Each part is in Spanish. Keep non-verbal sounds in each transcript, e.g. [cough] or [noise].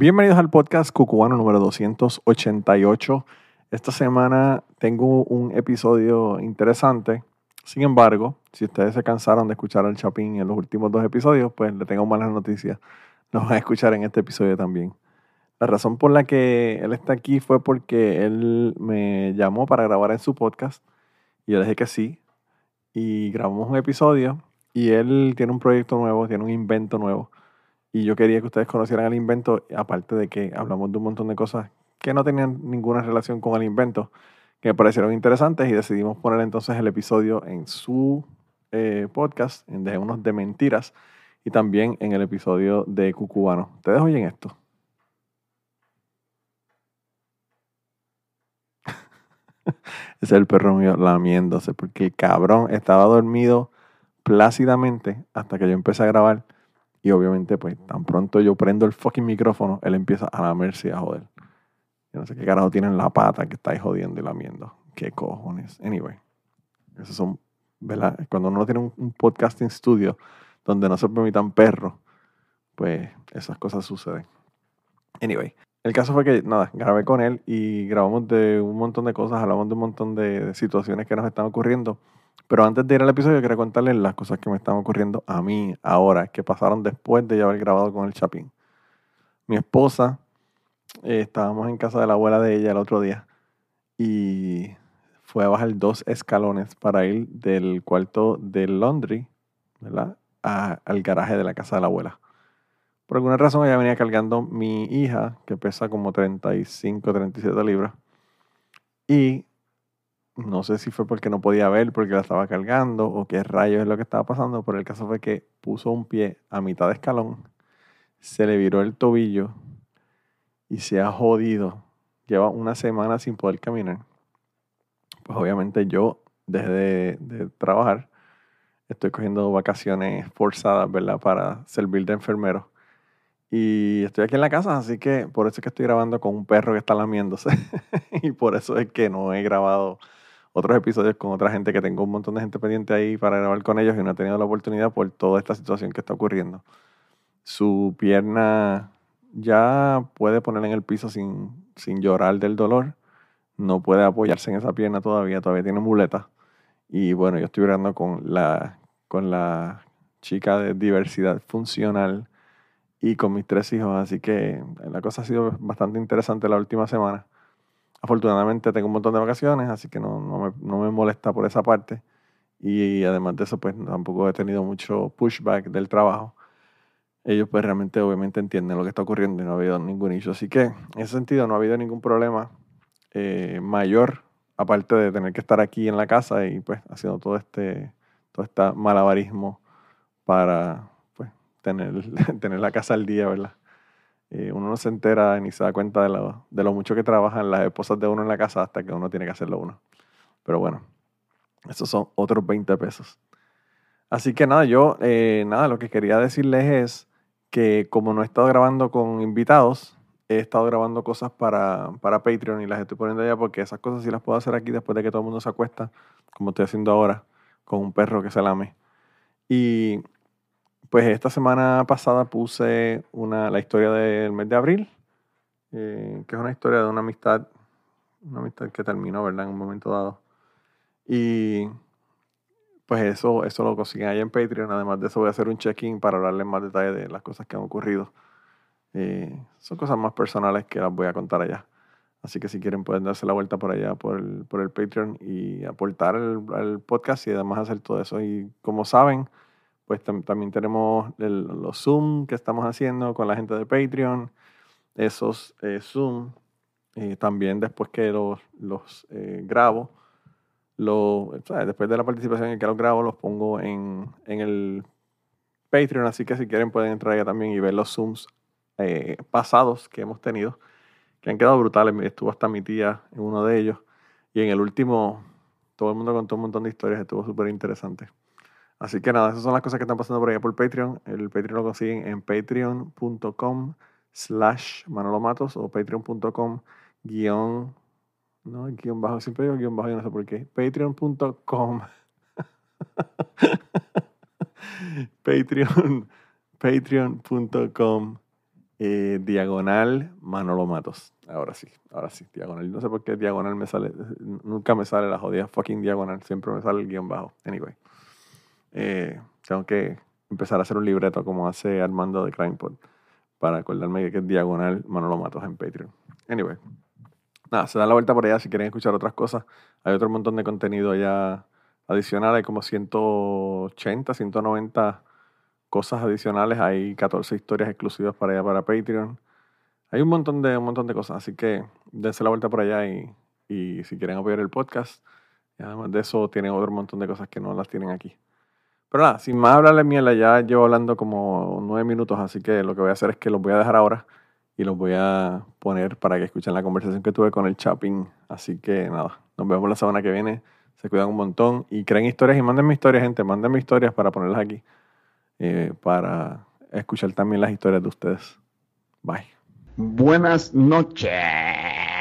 Bienvenidos al podcast Cucubano número 288. Esta semana tengo un episodio interesante. Sin embargo, si ustedes se cansaron de escuchar al Chapín en los últimos dos episodios, pues le tengo malas noticias. Nos van a escuchar en este episodio también. La razón por la que él está aquí fue porque él me llamó para grabar en su podcast y yo dije que sí. Y grabamos un episodio y él tiene un proyecto nuevo, tiene un invento nuevo. Y yo quería que ustedes conocieran el invento, aparte de que hablamos de un montón de cosas que no tenían ninguna relación con el invento, que me parecieron interesantes y decidimos poner entonces el episodio en su eh, podcast, en Dejémonos de Mentiras, y también en el episodio de Cucubano. ¿Ustedes oyen esto? [laughs] Es el perro mío lamiéndose, porque el cabrón estaba dormido plácidamente hasta que yo empecé a grabar. Y obviamente, pues, tan pronto yo prendo el fucking micrófono, él empieza a lamerse y a joder. Yo no sé qué carajo tiene en la pata que está ahí jodiendo y lamiendo. ¿Qué cojones? Anyway, esos son, ¿verdad? Cuando uno tiene un, un podcasting studio donde no se permitan perros, pues esas cosas suceden. Anyway, el caso fue que, nada, grabé con él y grabamos de un montón de cosas, hablamos de un montón de, de situaciones que nos están ocurriendo. Pero antes de ir al episodio, quería contarles las cosas que me están ocurriendo a mí ahora, que pasaron después de ya haber grabado con el Chapín. Mi esposa, eh, estábamos en casa de la abuela de ella el otro día y fue a bajar dos escalones para ir del cuarto del laundry, ¿verdad? A- al garaje de la casa de la abuela. Por alguna razón ella venía cargando mi hija, que pesa como 35, 37 libras. Y no sé si fue porque no podía ver, porque la estaba cargando, o qué rayos es lo que estaba pasando, pero el caso fue que puso un pie a mitad de escalón, se le viró el tobillo y se ha jodido. Lleva una semana sin poder caminar. Pues obviamente yo, desde de, trabajar, estoy cogiendo vacaciones forzadas, ¿verdad? Para servir de enfermero. Y estoy aquí en la casa, así que por eso es que estoy grabando con un perro que está lamiéndose. [laughs] y por eso es que no he grabado otros episodios con otra gente que tengo un montón de gente pendiente ahí para grabar con ellos y no he tenido la oportunidad por toda esta situación que está ocurriendo. Su pierna ya puede poner en el piso sin, sin llorar del dolor. No puede apoyarse en esa pierna todavía, todavía tiene muleta. Y bueno, yo estoy hablando con la, con la chica de diversidad funcional y con mis tres hijos, así que la cosa ha sido bastante interesante la última semana. Afortunadamente tengo un montón de vacaciones, así que no, no, me, no me molesta por esa parte. Y además de eso, pues tampoco he tenido mucho pushback del trabajo. Ellos pues realmente obviamente entienden lo que está ocurriendo y no ha habido ningún issue. Así que en ese sentido no ha habido ningún problema eh, mayor, aparte de tener que estar aquí en la casa y pues haciendo todo este, todo este malabarismo para pues tener, [laughs] tener la casa al día, ¿verdad? Eh, uno no se entera ni se da cuenta de lo, de mucho que trabajan las esposas de uno en la casa hasta que uno tiene que hacerlo uno. Pero bueno, esos son otros 20 pesos. Así que nada, yo, eh, nada, lo que quería decirles es que como no he estado grabando con invitados, he estado grabando cosas para, para Patreon y las estoy poniendo allá porque esas cosas sí las puedo hacer aquí después de que todo el mundo se acuesta, como estoy haciendo ahora, con un perro que se lame. Y pues esta semana pasada puse una, la historia del mes de abril, eh, que es una historia de una amistad, una amistad que terminó, ¿verdad? En un momento dado. Y pues eso, eso lo consiguen ahí en Patreon. Además de eso voy a hacer un check-in para hablarles más detalle de las cosas que han ocurrido. Eh, son cosas más personales que las voy a contar allá. Así que si quieren pueden darse la vuelta por allá, por el, por el Patreon y aportar al podcast y además hacer todo eso. Y como saben, pues tam- también tenemos los Zoom que estamos haciendo con la gente de Patreon. Esos eh, Zoom, eh, también después que los, los eh, grabo, lo, ¿sabes? después de la participación en que los grabo, los pongo en, en el Patreon. Así que si quieren pueden entrar allá también y ver los Zooms eh, pasados que hemos tenido, que han quedado brutales. Estuvo hasta mi tía en uno de ellos. Y en el último, todo el mundo contó un montón de historias, estuvo súper interesante. Así que nada, esas son las cosas que están pasando por allá por Patreon. El Patreon lo consiguen en patreon.com slash manolomatos o patreon.com guion, no, guion bajo, siempre digo guion bajo, yo no sé por qué. Patreon.com Patreon, [laughs] patreon.com eh, diagonal Manolo Matos. Ahora sí, ahora sí, diagonal. No sé por qué diagonal me sale, nunca me sale la jodida fucking diagonal, siempre me sale el guion bajo. Anyway, eh, tengo que empezar a hacer un libreto como hace Armando de CrimePod para acordarme que es diagonal Manolo Matos en Patreon. Anyway, nada, se da la vuelta por allá si quieren escuchar otras cosas. Hay otro montón de contenido allá adicional, hay como 180, 190 cosas adicionales, hay 14 historias exclusivas para allá para Patreon. Hay un montón de, un montón de cosas, así que dense la vuelta por allá y, y si quieren apoyar el podcast, además de eso tienen otro montón de cosas que no las tienen aquí. Pero nada, sin más hablarle mierda, ya llevo hablando como nueve minutos, así que lo que voy a hacer es que los voy a dejar ahora y los voy a poner para que escuchen la conversación que tuve con el Chapin. Así que nada, nos vemos la semana que viene. Se cuidan un montón y creen historias y mándenme historias, gente. Mándenme historias para ponerlas aquí, eh, para escuchar también las historias de ustedes. Bye. Buenas noches.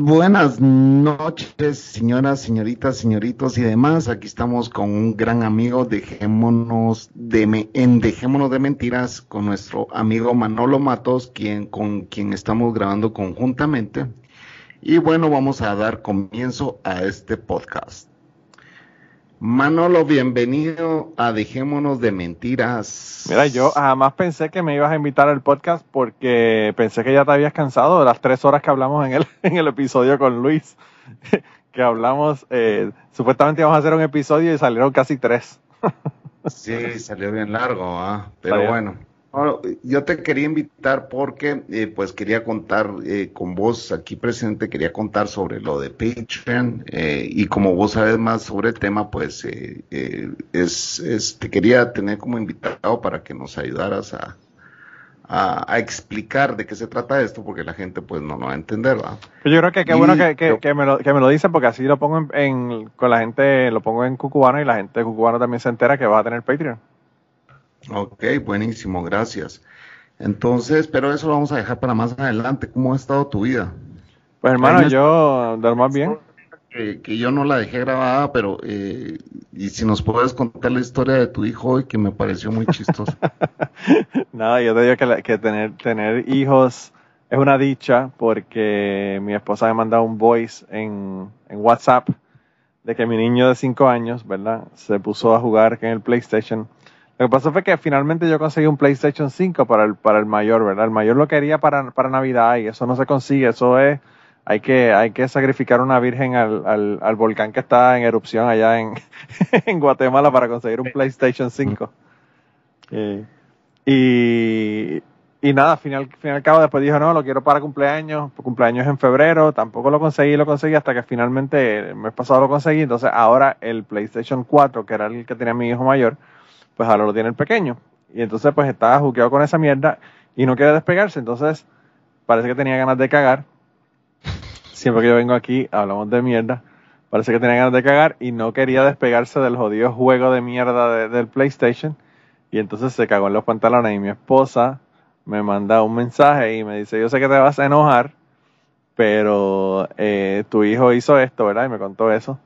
Buenas noches, señoras, señoritas, señoritos y demás. Aquí estamos con un gran amigo, dejémonos de en Dejémonos de Mentiras, con nuestro amigo Manolo Matos, quien, con quien estamos grabando conjuntamente. Y bueno, vamos a dar comienzo a este podcast. Manolo, bienvenido a Dejémonos de Mentiras. Mira, yo jamás pensé que me ibas a invitar al podcast porque pensé que ya te habías cansado de las tres horas que hablamos en el, [laughs] en el episodio con Luis. [laughs] que hablamos, eh, supuestamente íbamos a hacer un episodio y salieron casi tres. [laughs] sí, salió bien largo, ¿ah? pero bueno yo te quería invitar porque eh, pues quería contar eh, con vos aquí presente, quería contar sobre lo de Patreon eh, y como vos sabes más sobre el tema, pues es, te quería tener como invitado para que nos ayudaras a, a, explicar de qué se trata esto porque la gente pues no lo va a entender, ¿verdad? Yo creo que qué bueno que, que, me lo, que me lo dicen porque así lo pongo en, con la gente, lo pongo en Cucubano y la gente de Cucubano también se entera que va a tener Patreon. Ok, buenísimo, gracias. Entonces, pero eso lo vamos a dejar para más adelante. ¿Cómo ha estado tu vida? Pues hermano, yo más bien. Que, yo no la dejé grabada, pero eh, y si nos puedes contar la historia de tu hijo hoy, que me pareció muy chistoso. [laughs] Nada, yo te digo que, que, tener, tener hijos es una dicha porque mi esposa me mandado un voice en, en WhatsApp de que mi niño de 5 años, ¿verdad? Se puso a jugar en el PlayStation lo que pasó fue que finalmente yo conseguí un PlayStation 5 para el, para el mayor, ¿verdad? El mayor lo quería para, para Navidad y eso no se consigue, eso es, hay que, hay que sacrificar una virgen al, al, al volcán que está en erupción allá en, [laughs] en Guatemala para conseguir un PlayStation 5. Eh, y, y nada, al final, al final cabo después dijo, no, lo quiero para cumpleaños, cumpleaños en febrero, tampoco lo conseguí, lo conseguí hasta que finalmente el mes pasado lo conseguí, entonces ahora el PlayStation 4, que era el que tenía mi hijo mayor, pues ahora lo tiene el pequeño. Y entonces pues estaba juqueado con esa mierda y no quiere despegarse. Entonces parece que tenía ganas de cagar. [laughs] Siempre que yo vengo aquí hablamos de mierda. Parece que tenía ganas de cagar y no quería despegarse del jodido juego de mierda del PlayStation. Y entonces se cagó en los pantalones y mi esposa me manda un mensaje y me dice, yo sé que te vas a enojar, pero eh, tu hijo hizo esto, ¿verdad? Y me contó eso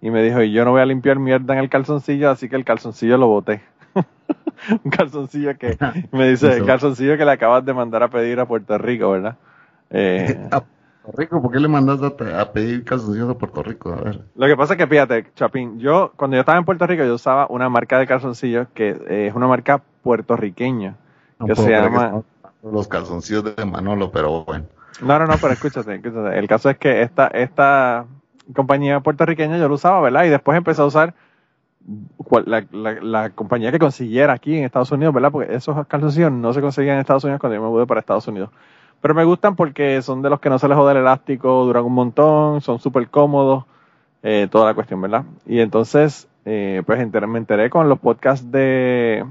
y me dijo, y yo no voy a limpiar mierda en el calzoncillo, así que el calzoncillo lo boté. [laughs] un calzoncillo que me dice, el calzoncillo que le acabas de mandar a pedir a Puerto Rico, ¿verdad? Eh, [laughs] ¿A Puerto Rico? ¿Por qué le mandaste a, pedir calzoncillos a Puerto Rico? A ver. Lo que pasa es que, fíjate, Chapín, yo, cuando yo estaba en Puerto Rico, yo usaba una marca de calzoncillos que eh, es una marca puertorriqueña, que se llama... los calzoncillos de Manolo, pero bueno. No, no, no, pero escúchate, escúchate. El caso es que esta, esta compañía puertorriqueña yo lo usaba, ¿verdad? Y después empecé a usar la, compañía que consiguiera aquí en Estados Unidos, ¿verdad? Porque esos calzoncillos no se conseguían en Estados Unidos cuando yo me mudé para Estados Unidos. Pero me gustan porque son de los que no se les jode el elástico, duran un montón, son súper cómodos, eh, toda la cuestión, ¿verdad? Y entonces, eh, pues me enteré con los podcasts de,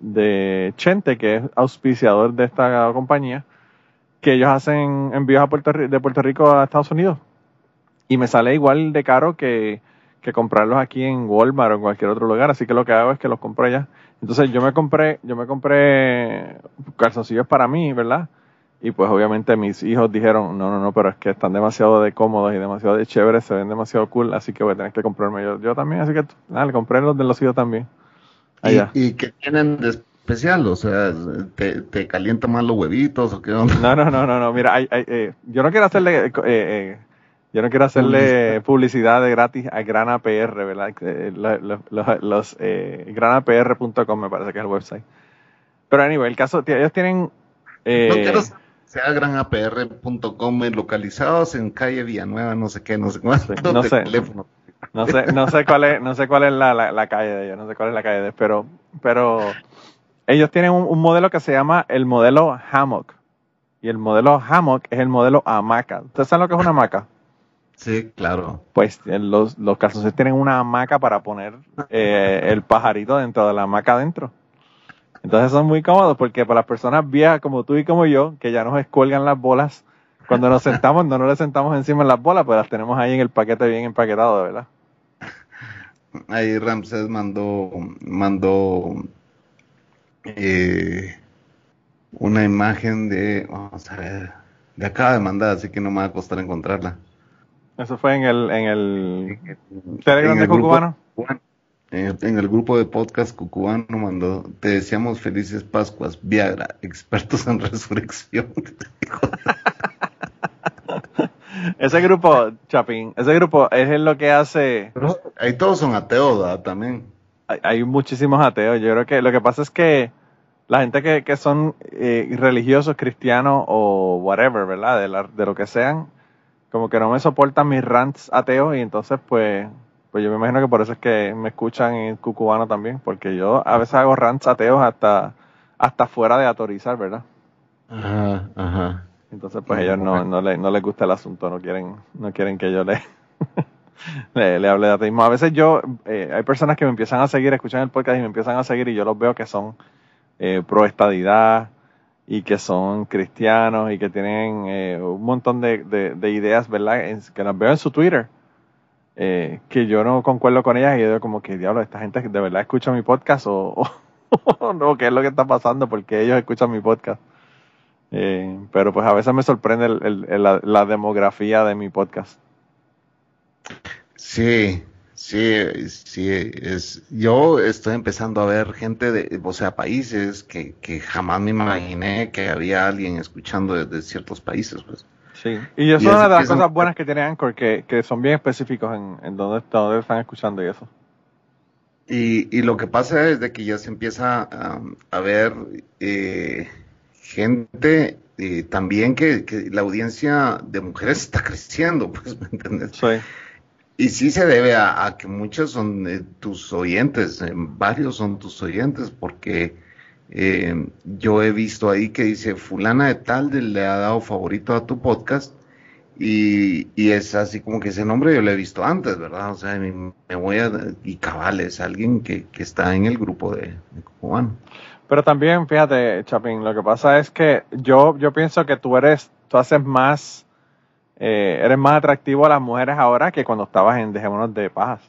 de Chente, que es auspiciador de esta compañía, que ellos hacen envíos a Puerto, de Puerto Rico a Estados Unidos. Y me sale igual de caro que, que comprarlos aquí en Walmart o en cualquier otro lugar. Así que lo que hago es que los compro allá. Entonces yo me compré, yo me compré calzoncillos para mí, ¿verdad? Y pues obviamente mis hijos dijeron, no, no, no, pero es que están demasiado de cómodos y demasiado de chéveres, se ven demasiado cool, así que voy a tener que comprarme yo, yo también, así que nada, le compré los de los hijos también. Allá. ¿Y, qué tienen de especial? O sea, ¿te, te calienta más los huevitos o qué onda? No, no, no, no, no. mira, hay, hay, eh, yo no quiero hacerle... Eh, eh, yo no quiero hacerle publicidad de gratis a Gran APR, ¿verdad? Los, los, los eh, granapr.com me parece que es el website. Pero anyway, el caso, ellos tienen... Eh, no quiero sea granapr.com localizados en calle Villanueva, no sé qué, no sé cuál. no sé. No sé, no sé cuál es, no sé cuál es la, la, calle de ellos, no sé cuál es la calle de ellos, pero, pero ellos tienen un, un, modelo que se llama el modelo Hammock. Y el modelo Hammock es el modelo hamaca. ¿Ustedes saben lo que es una hamaca? Sí, claro. Pues los, los calzoncillos tienen una hamaca para poner eh, el pajarito dentro de la hamaca adentro. Entonces son muy cómodos porque para las personas viejas como tú y como yo, que ya nos escuelgan las bolas, cuando nos sentamos no nos le sentamos encima de las bolas, pues las tenemos ahí en el paquete bien empaquetado, ¿verdad? Ahí Ramses mandó, mandó eh, una imagen de, vamos a ver, de acaba de mandar, así que no me va a costar encontrarla. Eso fue en el, en el Telegram de Cucubano. En el, grupo de podcast Cucubano mandó, te deseamos felices Pascuas, Viagra, expertos en [laughs] resurrección. ese grupo, Chapín, ese grupo es lo que hace... ahí todos son ateos, También. Hay, muchísimos ateos. Yo creo que lo que pasa es que la gente que, que son eh, religiosos, cristianos o whatever, ¿verdad? De, de lo que sean, como que no me soportan mis rants ateos y entonces pues pues yo me imagino que por eso es que me escuchan en cucubano también, porque yo a veces hago rants ateos hasta hasta fuera de autorizar, ¿verdad? Ajá, ajá. Entonces pues ellos no, no, le, no les gusta el asunto, no quieren no quieren que yo [laughs] le le, hable de ateísmo. A veces yo, eh, hay personas que me empiezan a seguir, escuchan el podcast y me empiezan a seguir y yo los veo que son eh, pro estadidad, y que son cristianos y que tienen eh, un montón de, de, ideas, ¿verdad? que nos veo en su Twitter, eh, que yo no concuerdo con ellas y yo digo como que, diablo, esta gente de verdad escucha mi podcast o, [laughs] no, ¿qué es lo que está pasando? Porque ellos escuchan mi podcast. Eh, pero pues a veces me sorprende la, la demografía de mi podcast. Sí, Sí, sí, es, yo estoy empezando a ver gente de, o sea, países que, que jamás me imaginé que había alguien escuchando desde ciertos países, pues. Sí, y eso es una de las cosas buenas que tiene Anchor, que, que son bien específicos en, en dónde, están escuchando y eso. Y, y lo que pasa es de que ya se empieza a, ver eh, gente eh, también que, que la audiencia de mujeres está [laughs] creciendo, pues, ¿me entiendes? Sí. Y sí se debe a, que muchos son eh, tus oyentes, eh, varios son tus oyentes, porque eh, yo he visto ahí que dice fulana de tal le ha dado favorito a tu podcast y, y, es así como que ese nombre yo lo he visto antes, ¿verdad? O sea, me, voy a... y cabal, es alguien que, que está en el grupo de, de cubano. Pero también, fíjate, Chapín, lo que pasa es que yo, yo pienso que tú eres, tú haces más eh, eres más atractivo a las mujeres ahora que cuando estabas en Dejémonos de Pajas.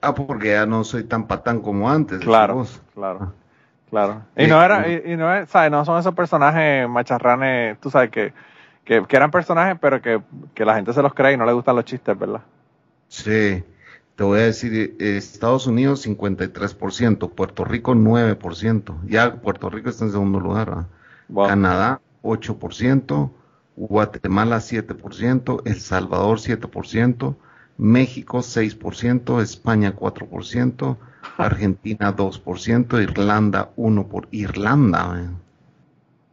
Ah, porque ya no soy tan patán como antes. Claro, claro, claro. Y no era, y, no, ¿sabes? no son esos personajes macharranes, tú sabes, que, que, eran personajes, pero que, que, la gente se los cree y no le gustan los chistes, ¿verdad? Sí, te voy a decir, Estados Unidos 53%, Puerto Rico 9%, ya Puerto Rico está en segundo lugar, Canadá 8%, Guatemala 7%, El Salvador 7%, México 6%, España 4%, Argentina 2%, Irlanda 1%, por Irlanda,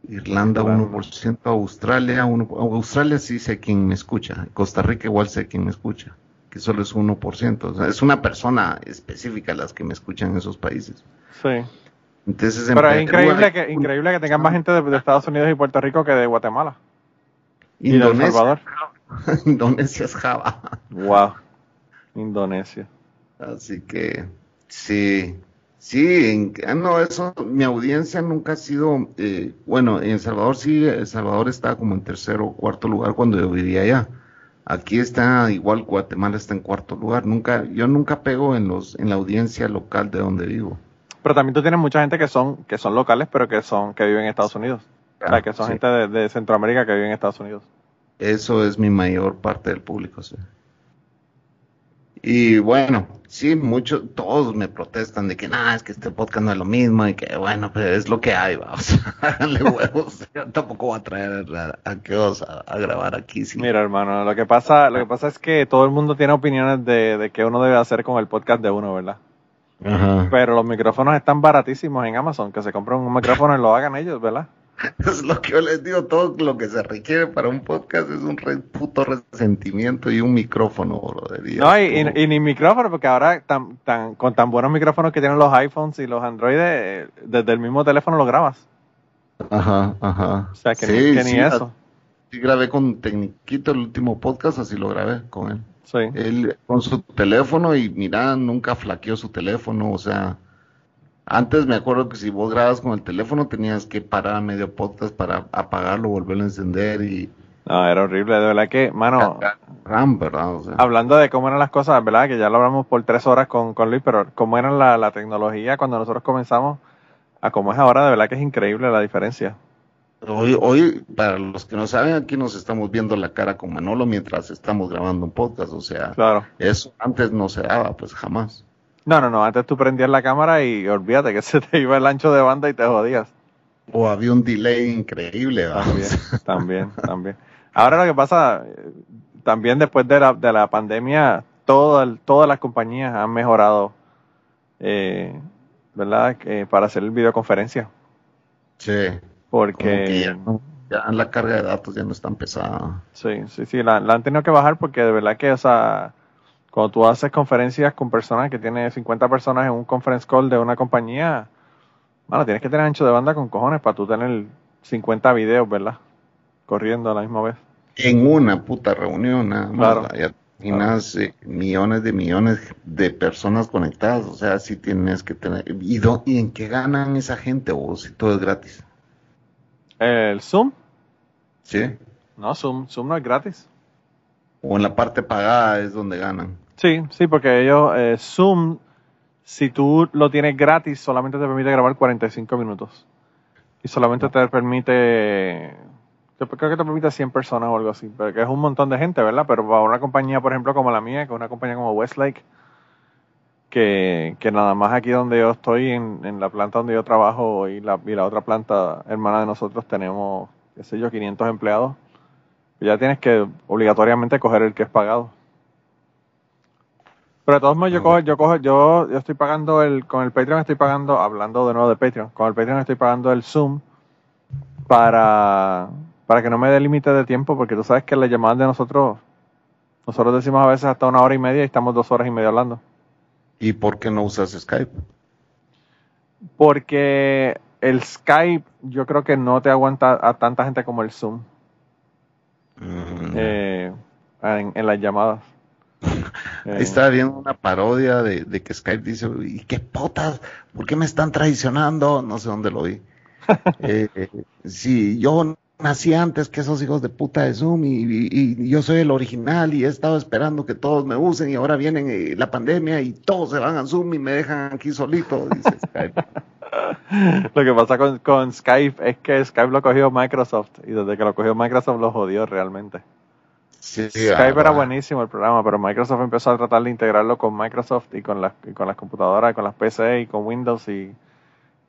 Irlanda 1%, Australia 1%, Australia sí sé quién me escucha, Costa Rica igual sé quién me escucha, que solo es 1%, o sea, es una persona específica las que me escuchan en esos países. Sí. Entonces, Pero es increíble que, increíble que tengan más gente de Estados Unidos y Puerto Rico que de Guatemala. Indonesia. [laughs] Indonesia es Java. Wow. Indonesia. Así que sí, Sí, en, ah, no, eso, mi audiencia nunca ha sido, eh, bueno, en El Salvador sí, El Salvador está como en tercero o cuarto lugar cuando yo vivía allá. Aquí está igual, Guatemala está en cuarto lugar. Nunca, yo nunca pego en los, en la audiencia local de donde vivo. Pero también tú tienes mucha gente que son, que son locales, pero que son, que viven en Estados Unidos. O sea, que son Sí. gente de, de Centroamérica que vive en Estados Unidos. Eso es mi mayor parte del público, sí. Y bueno, sí, muchos, todos me protestan de que nada, es que este podcast no es lo mismo y que bueno, pues es lo que hay, va. O sea, [laughs] háganle huevos. [laughs] Yo tampoco voy a traer a, a aquellos a, a grabar aquí. sí. Mira, hermano, lo que pasa, lo que pasa es que todo el mundo tiene opiniones de, de qué uno debe hacer con el podcast de uno, ¿verdad? Ajá. Pero los micrófonos están baratísimos en Amazon, que se compren un micrófono y lo hagan ellos, ¿verdad? [laughs] Es lo que yo les digo, todo lo que se requiere para un podcast es un re- puto resentimiento y un micrófono, brother. No, y, como- y- y ni micrófono, porque ahora tan, tan, con tan buenos micrófonos que tienen los iPhones y los Android, eh, desde el mismo teléfono lo grabas. Ajá, ajá. O sea, que, Sí, ni, que ni sí, eso. Sí, grabé con Tecniquito el último podcast, así lo grabé con él. Sí. Él con su teléfono y mira, nunca flaqueó su teléfono, o sea, antes me acuerdo que si vos grabas con el teléfono tenías que parar a medio podcast para apagarlo, volverlo a encender y No, era horrible, de verdad que, mano, RAM, ¿verdad? O sea, hablando de cómo eran las cosas, ¿verdad? Que ya lo hablamos por tres horas con, con Luis, pero cómo era la, la tecnología cuando nosotros comenzamos a cómo es ahora, de verdad que es increíble la diferencia. hoy, hoy, para los que no saben, aquí nos estamos viendo la cara con Manolo mientras estamos grabando un podcast, o sea, Claro. eso antes no se daba, pues jamás. No, no, no, antes tú prendías la cámara y olvídate que [laughs] se te iba el ancho de banda y te jodías. O había un delay increíble, ¿verdad? También, [laughs] también, también. Ahora lo que pasa, eh, también después de la, de la pandemia, todo el- todas las compañías han mejorado, eh, ¿verdad? Para hacer videoconferencia. Sí. Porque... Ya, no- ya la carga de datos ya no es tan pesada. Sí, sí, sí, la, la han tenido que bajar porque de verdad que, o sea, cuando tú haces conferencias con personas que tienen 50 personas en un conference call de una compañía, bueno, tienes que tener ancho de banda con cojones para tú tener 50 videos, ¿verdad? Corriendo a la misma vez. En una puta reunión, nada más. Claro. Ya imaginas, eh, millones de millones de personas conectadas. O sea, sí tienes que tener. ¿Y, y en qué ganan esa gente o si todo es gratis? El Zoom, ¿Sí? no, Zoom, Zoom no es gratis. O en la parte pagada es donde ganan. Sí, sí, porque ellos, eh, Zoom, si tú lo tienes gratis, solamente te permite grabar 45 minutos. Y solamente te permite, yo creo que te permite 100 personas o algo así, que es un montón de gente, ¿verdad? Pero para una compañía, por ejemplo, como la mía, que es una compañía como Westlake, que, que nada más aquí donde yo estoy, en, en la planta donde yo trabajo y la, y la otra planta hermana de nosotros tenemos, qué sé yo, 500 empleados. Ya tienes que obligatoriamente coger el que es pagado. Pero de todos modos, yo cojo, yo cojo, yo, yo estoy pagando el, con el Patreon estoy pagando, hablando de nuevo de Patreon, con el Patreon estoy pagando el Zoom para, para que no me dé límite de tiempo, porque tú sabes que las llamadas de nosotros, nosotros decimos a veces hasta una hora y media y estamos dos horas y media hablando. ¿Y por qué no usas Skype? Porque el Skype yo creo que no te aguanta a tanta gente como el Zoom Mm. eh, en, en las llamadas. [laughs] Eh, estaba viendo una parodia de, de que Skype dice, ¿y qué potas? ¿Por qué me están traicionando? No sé dónde lo vi. [laughs] Eh, eh, sí, yo nací antes que esos hijos de puta de Zoom y, y- y yo soy el original y he estado esperando que todos me usen y ahora viene la pandemia y todos se van a Zoom y me dejan aquí solito, dice [laughs] Skype. Lo que pasa con, con Skype es que Skype lo cogió Microsoft y desde que lo cogió Microsoft lo jodió realmente. Sí, Skype era ah, buenísimo el programa, pero Microsoft empezó a tratar de integrarlo con Microsoft y con las, y con las computadoras, con las PC y con Windows y...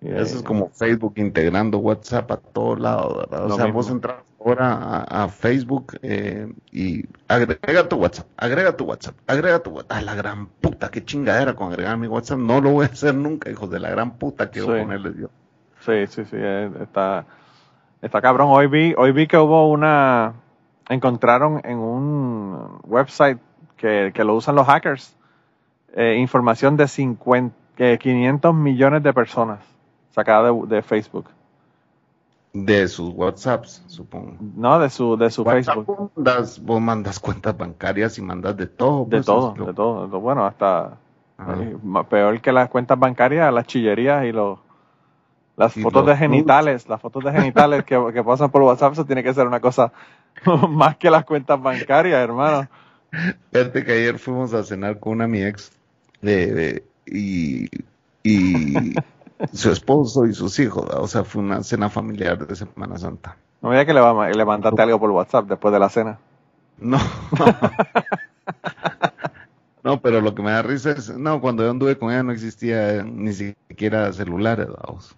Eso es como Facebook integrando WhatsApp a todos lados, ¿verdad? O sea, mismo. vos entras ahora a, a Facebook eh, y agrega tu WhatsApp, agrega tu WhatsApp, agrega tu WhatsApp. A la gran puta, qué chingadera con agregar mi WhatsApp. No lo voy a hacer nunca, hijos de la gran puta, quiero Sí. ponerles yo. Sí, sí, sí, eh, está, está cabrón. Hoy vi, hoy vi que hubo una, encontraron en un website que, que lo usan los hackers, eh, información de 50, eh, 500 millones de personas sacada de, de Facebook. De sus WhatsApps, supongo. No, de su, de su WhatsApp, Facebook. mandas, vos mandas [laughs] cuentas bancarias y mandas de todo. De pues, todo, lo- de todo. Bueno, hasta, Ajá. Eh, Peor que las cuentas bancarias, las chillerías y los las Y fotos los de genitales, las fotos de genitales que, que pasan por WhatsApp, eso tiene que ser una cosa [laughs] más que las cuentas bancarias, hermano. Fíjate que ayer fuimos a cenar con una mi ex de, de- y, y su esposo y sus hijos, ¿verdad? o sea, fue una cena familiar de Semana Santa. No me que le, va- le mandaste algo por WhatsApp después de la cena. No. [laughs] No, pero lo que me da risa es, no, cuando yo anduve con ella no existía ni siquiera celulares, vamos.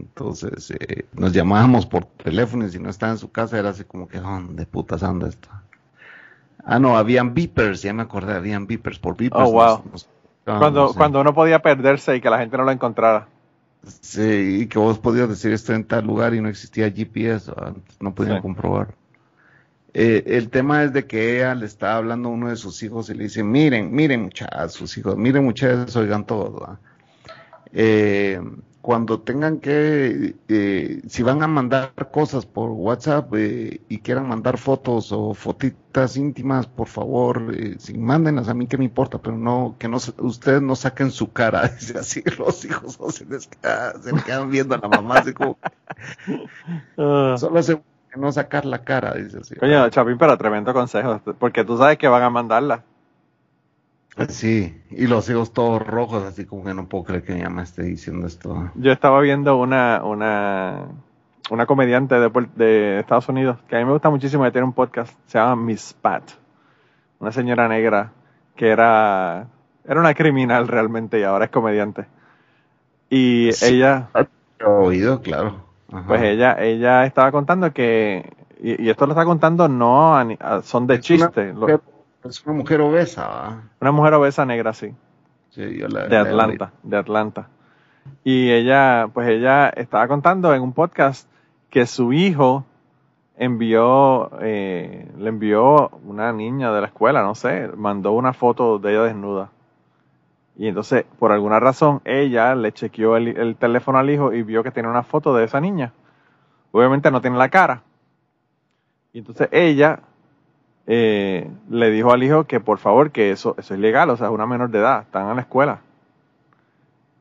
Entonces, eh, nos llamábamos por teléfono y si no estaba en su casa era así como que, ¿dónde putas anda esto? Ah, no, habían beepers, ya me acordé, habían beepers por beepers. Oh, wow. nos- nos- Cuando, sí. cuando uno podía perderse y que la gente no lo encontrara. Sí, y que vos podías decir esto en tal lugar y no existía GPS. Entonces no podían Sí. comprobar. Eh, el tema es de que ella le estaba hablando a uno de sus hijos y le dice, miren, miren muchachos, sus hijos, miren muchachos, oigan todos. ¿verdad? Eh, cuando tengan que, eh, si van a mandar cosas por WhatsApp eh, y quieran mandar fotos o fotitas íntimas, por favor, eh, si mándenlas a mí que me importa, pero no, que no, ustedes no saquen su cara, [laughs] dice así, los hijos no se les queda- se le quedan viendo a la mamá, así como, [laughs] Ah. solo se que no sacar la cara, dice así. Coño, Chapín, pero tremendo consejo. Porque tú sabes que van a mandarla. Sí, y los hijos todos rojos, así como que no puedo creer que mi mamá esté diciendo esto. Yo estaba viendo una, una, una comediante de, de Estados Unidos que a mí me gusta muchísimo que tiene un podcast. Se llama Miss Pat. Una señora negra que era, era una criminal realmente y ahora es comediante. Y Sí. ella, He oído, claro. Ajá. pues ella, ella estaba contando que, y, y esto lo está contando no a ni- a- son de Es una chiste. Lo- mujer- Es una mujer obesa, una mujer obesa negra, sí. Sí, yo la- de la- Atlanta, de Atlanta. Y ella, pues ella estaba contando en un podcast que su hijo envió, eh, le envió una niña de la escuela, no sé, mandó una foto de ella desnuda. Y entonces, por alguna razón, ella le chequeó el, el teléfono al hijo y vio que tenía una foto de esa niña. Obviamente no tiene la cara. Y entonces ella eh, le dijo al hijo que por favor, que eso, eso es legal, o sea, es una menor de edad, están en la escuela.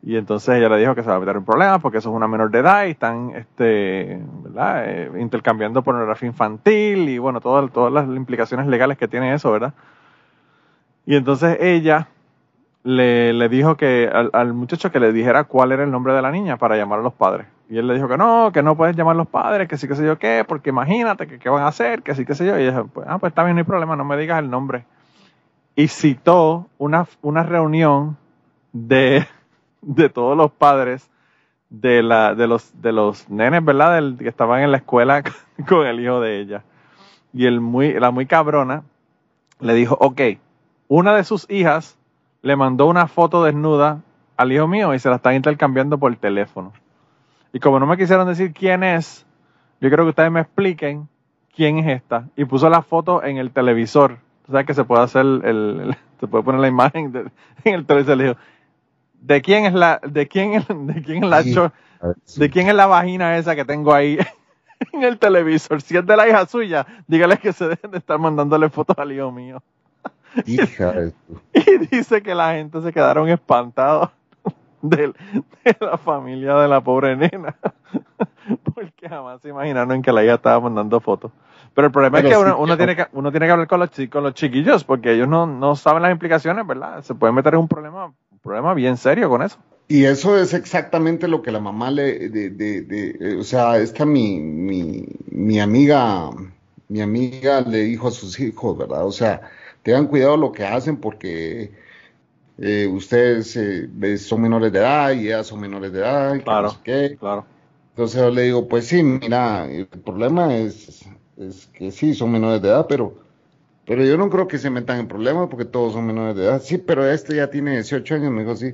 Y entonces ella le dijo que se va a meter en problemas porque eso es una menor de edad y están este, ¿verdad? Eh, intercambiando pornografía infantil y bueno, todas, todas las implicaciones legales que tiene eso, ¿verdad? Y entonces ella le, le dijo que al, al muchacho que le dijera cuál era el nombre de la niña para llamar a los padres. Y él le dijo que no, que no puedes llamar los padres, que sí, que sé yo qué, porque imagínate que qué van a hacer, que sí, que sé yo. Y ella pues, ah, pues está bien, no hay problema, no me digas el nombre. Y citó una, una reunión de, [laughs] de todos los padres de, la, de, los, de los nenes, ¿verdad? Del, que estaban en la escuela [laughs] con el hijo de ella. Y el muy, la muy cabrona le dijo, ok, una de sus hijas le mandó una foto desnuda al hijo mío y se la están intercambiando por teléfono. Y como no me quisieron decir quién es, yo creo que ustedes me expliquen quién es esta. Y puso la foto en el televisor. O sea que se puede hacer el, el- se puede poner la imagen de- [laughs] en el televisor. Le dijo, ¿de quién es la, de quién es, de quién es la, Sí. cho- de quién es la vagina esa que tengo ahí [laughs] en el televisor? Si es de la hija suya, dígale que se dejen de estar mandándole fotos al hijo mío. Hija de [laughs] Y dice que la gente se quedaron espantados de, de la familia de la pobre nena. [laughs] Porque jamás se imaginaron que la hija estaba mandando fotos. Pero el problema Pero es que uno, uno que- tiene que uno tiene que hablar con los, con los chiquillos porque ellos no, no saben las implicaciones, ¿verdad? Se pueden meter en un problema, un problema bien serio con eso. Y eso es exactamente lo que la mamá le, de, de, de- eh, o sea, esta mi, mi, mi amiga, mi amiga le dijo a sus hijos, ¿verdad? O sea, tengan cuidado lo que hacen porque eh, ustedes eh, son menores de edad y ellas son menores de edad, y Claro. no sé qué. Claro. Entonces yo le digo, pues sí, mira, el problema es, es que sí, son menores de edad, pero, pero yo no creo que se metan en problemas porque todos son menores de edad. Sí, pero este ya tiene 18 años, me dijo, sí.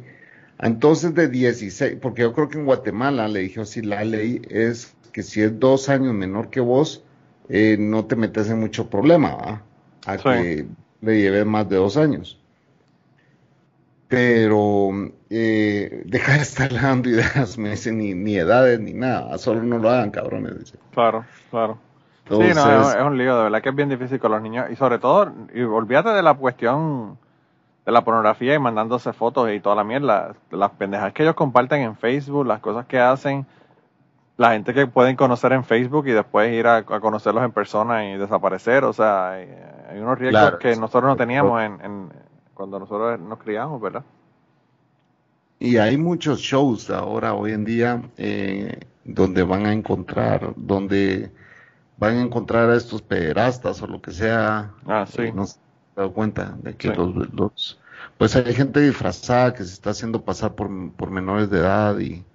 Entonces de 16, porque yo creo que en Guatemala le dijo, sí, la ley es que si es dos años menor que vos, eh, no te metes en mucho problema, ¿va? A Sí. que le lleves más de dos años. Pero eh, deja de estar dando ideas, [laughs] me dice, ni, ni edades ni nada, solo no lo hagan, cabrones, dice. Claro, claro. sí, no, es, es un lío, de verdad que es bien difícil con los niños. Y sobre todo, y olvídate de la cuestión de la pornografía y mandándose fotos y toda la mierda. Las pendejas que ellos comparten en Facebook, las cosas que hacen, la gente que pueden conocer en Facebook y después ir a, conocerlos en persona y desaparecer. O sea, hay, unos riesgos que nosotros no teníamos en, cuando nosotros nos criamos, ¿verdad? Y hay muchos shows ahora, hoy en día, eh, donde van a encontrar, donde van a encontrar a estos pederastas o lo que sea. Ah, sí. no se dado cuenta de que los, pues hay gente disfrazada que se está haciendo pasar por, por menores de edad y,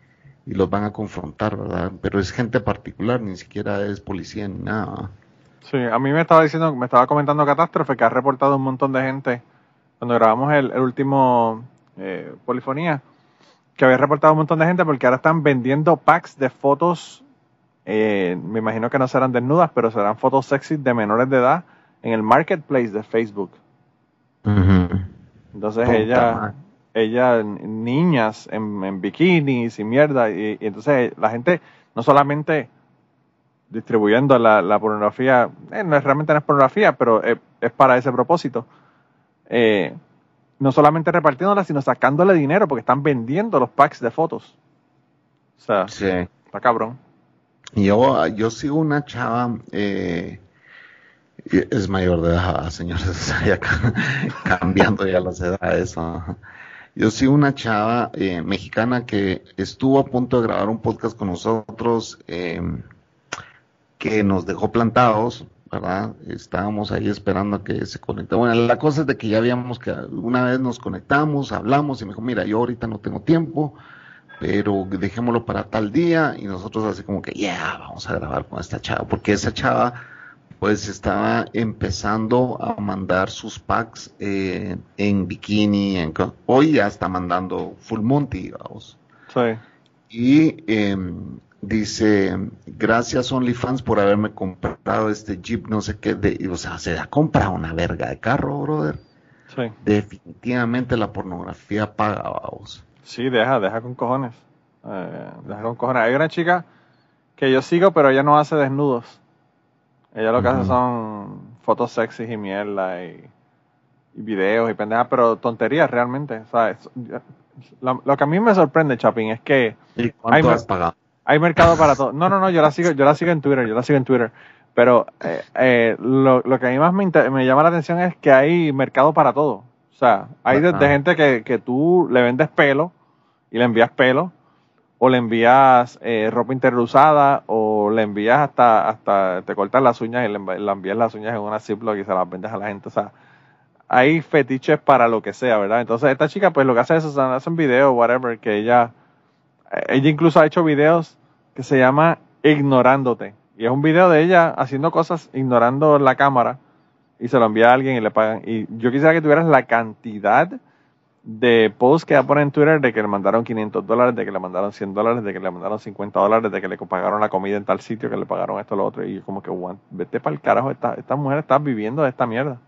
y los van a confrontar, ¿verdad? Pero es gente particular, ni siquiera es policía ni nada. Sí, a mí me estaba diciendo, me estaba comentando Catástrofe que ha reportado un montón de gente cuando grabamos el, último eh, Polifonía, que había reportado un montón de gente porque ahora están vendiendo packs de fotos, eh, me imagino que no serán desnudas, pero serán fotos sexy de menores de edad en el marketplace de Facebook. Entonces ella, ella, niñas en, bikinis y mierda, y, entonces la gente no solamente distribuyendo la, pornografía, eh, no es realmente no es pornografía, pero es, para ese propósito. Eh, no solamente repartiéndola, sino sacándole dinero porque están vendiendo los packs de fotos. O sea, está cabrón. Yo, yo sigo una chava eh, es mayor de edad, señores, [laughs] ya cambiando ya las edades. Yo soy una chava eh, mexicana que estuvo a punto de grabar un podcast con nosotros, que nos dejó plantados, ¿verdad? Estábamos ahí esperando a que se conecte. Bueno, la cosa es de que ya habíamos que una vez nos conectamos, hablamos y me dijo, mira, yo ahorita no tengo tiempo, pero dejémoslo para tal día y nosotros así como que, ya, vamos a grabar con esta chava, porque esa chava pues estaba empezando a mandar sus packs eh, en bikini, en, hoy ya está mandando full monty, vamos. Sí. Y em, dice, gracias OnlyFans por haberme comprado este Jeep, no sé qué, de, o sea, se ha comprado una verga de carro, brother. Sí. Definitivamente la pornografía paga, vamos. Sí, deja, deja con cojones. Eh, deja con cojones. Hay una chica que yo sigo, pero ella no hace desnudos. Ella lo que hace son fotos sexy y mierda y, videos y pendejas, pero tonterías realmente. ¿sabes? Lo, lo, que a mí me sorprende, Chapin, es que hay, has pagado? Hay mercado para todo. No, no, no, yo la sigo, yo la sigo en Twitter, yo la sigo en Twitter. Pero eh, eh, lo, lo, que a mí más me, me, llama la atención es que hay mercado para todo. O sea, hay de, gente que, que tú le vendes pelo y le envías pelo o le envías eh, ropa interior usada, o le envías hasta, hasta te cortas las uñas y le, envías las uñas en una Ziploc y se las vendes a la gente. O sea, hay fetiches para lo que sea, ¿verdad? Entonces, esta chica, pues lo que hace es hacer un video, whatever, que ella, ella incluso ha hecho videos que se llama Ignorándote. Y es un video de ella haciendo cosas ignorando la cámara y se lo envía a alguien y le pagan. Y yo quisiera que tuvieras la cantidad de posts que ya ponen en Twitter de que le mandaron 500 dólares, de que le mandaron 100 dólares, de que le mandaron 50 dólares, de que le pagaron la comida en tal sitio, que le pagaron esto, lo otro. Y como que, vete para el carajo, esta, esta mujer está viviendo de esta mierda.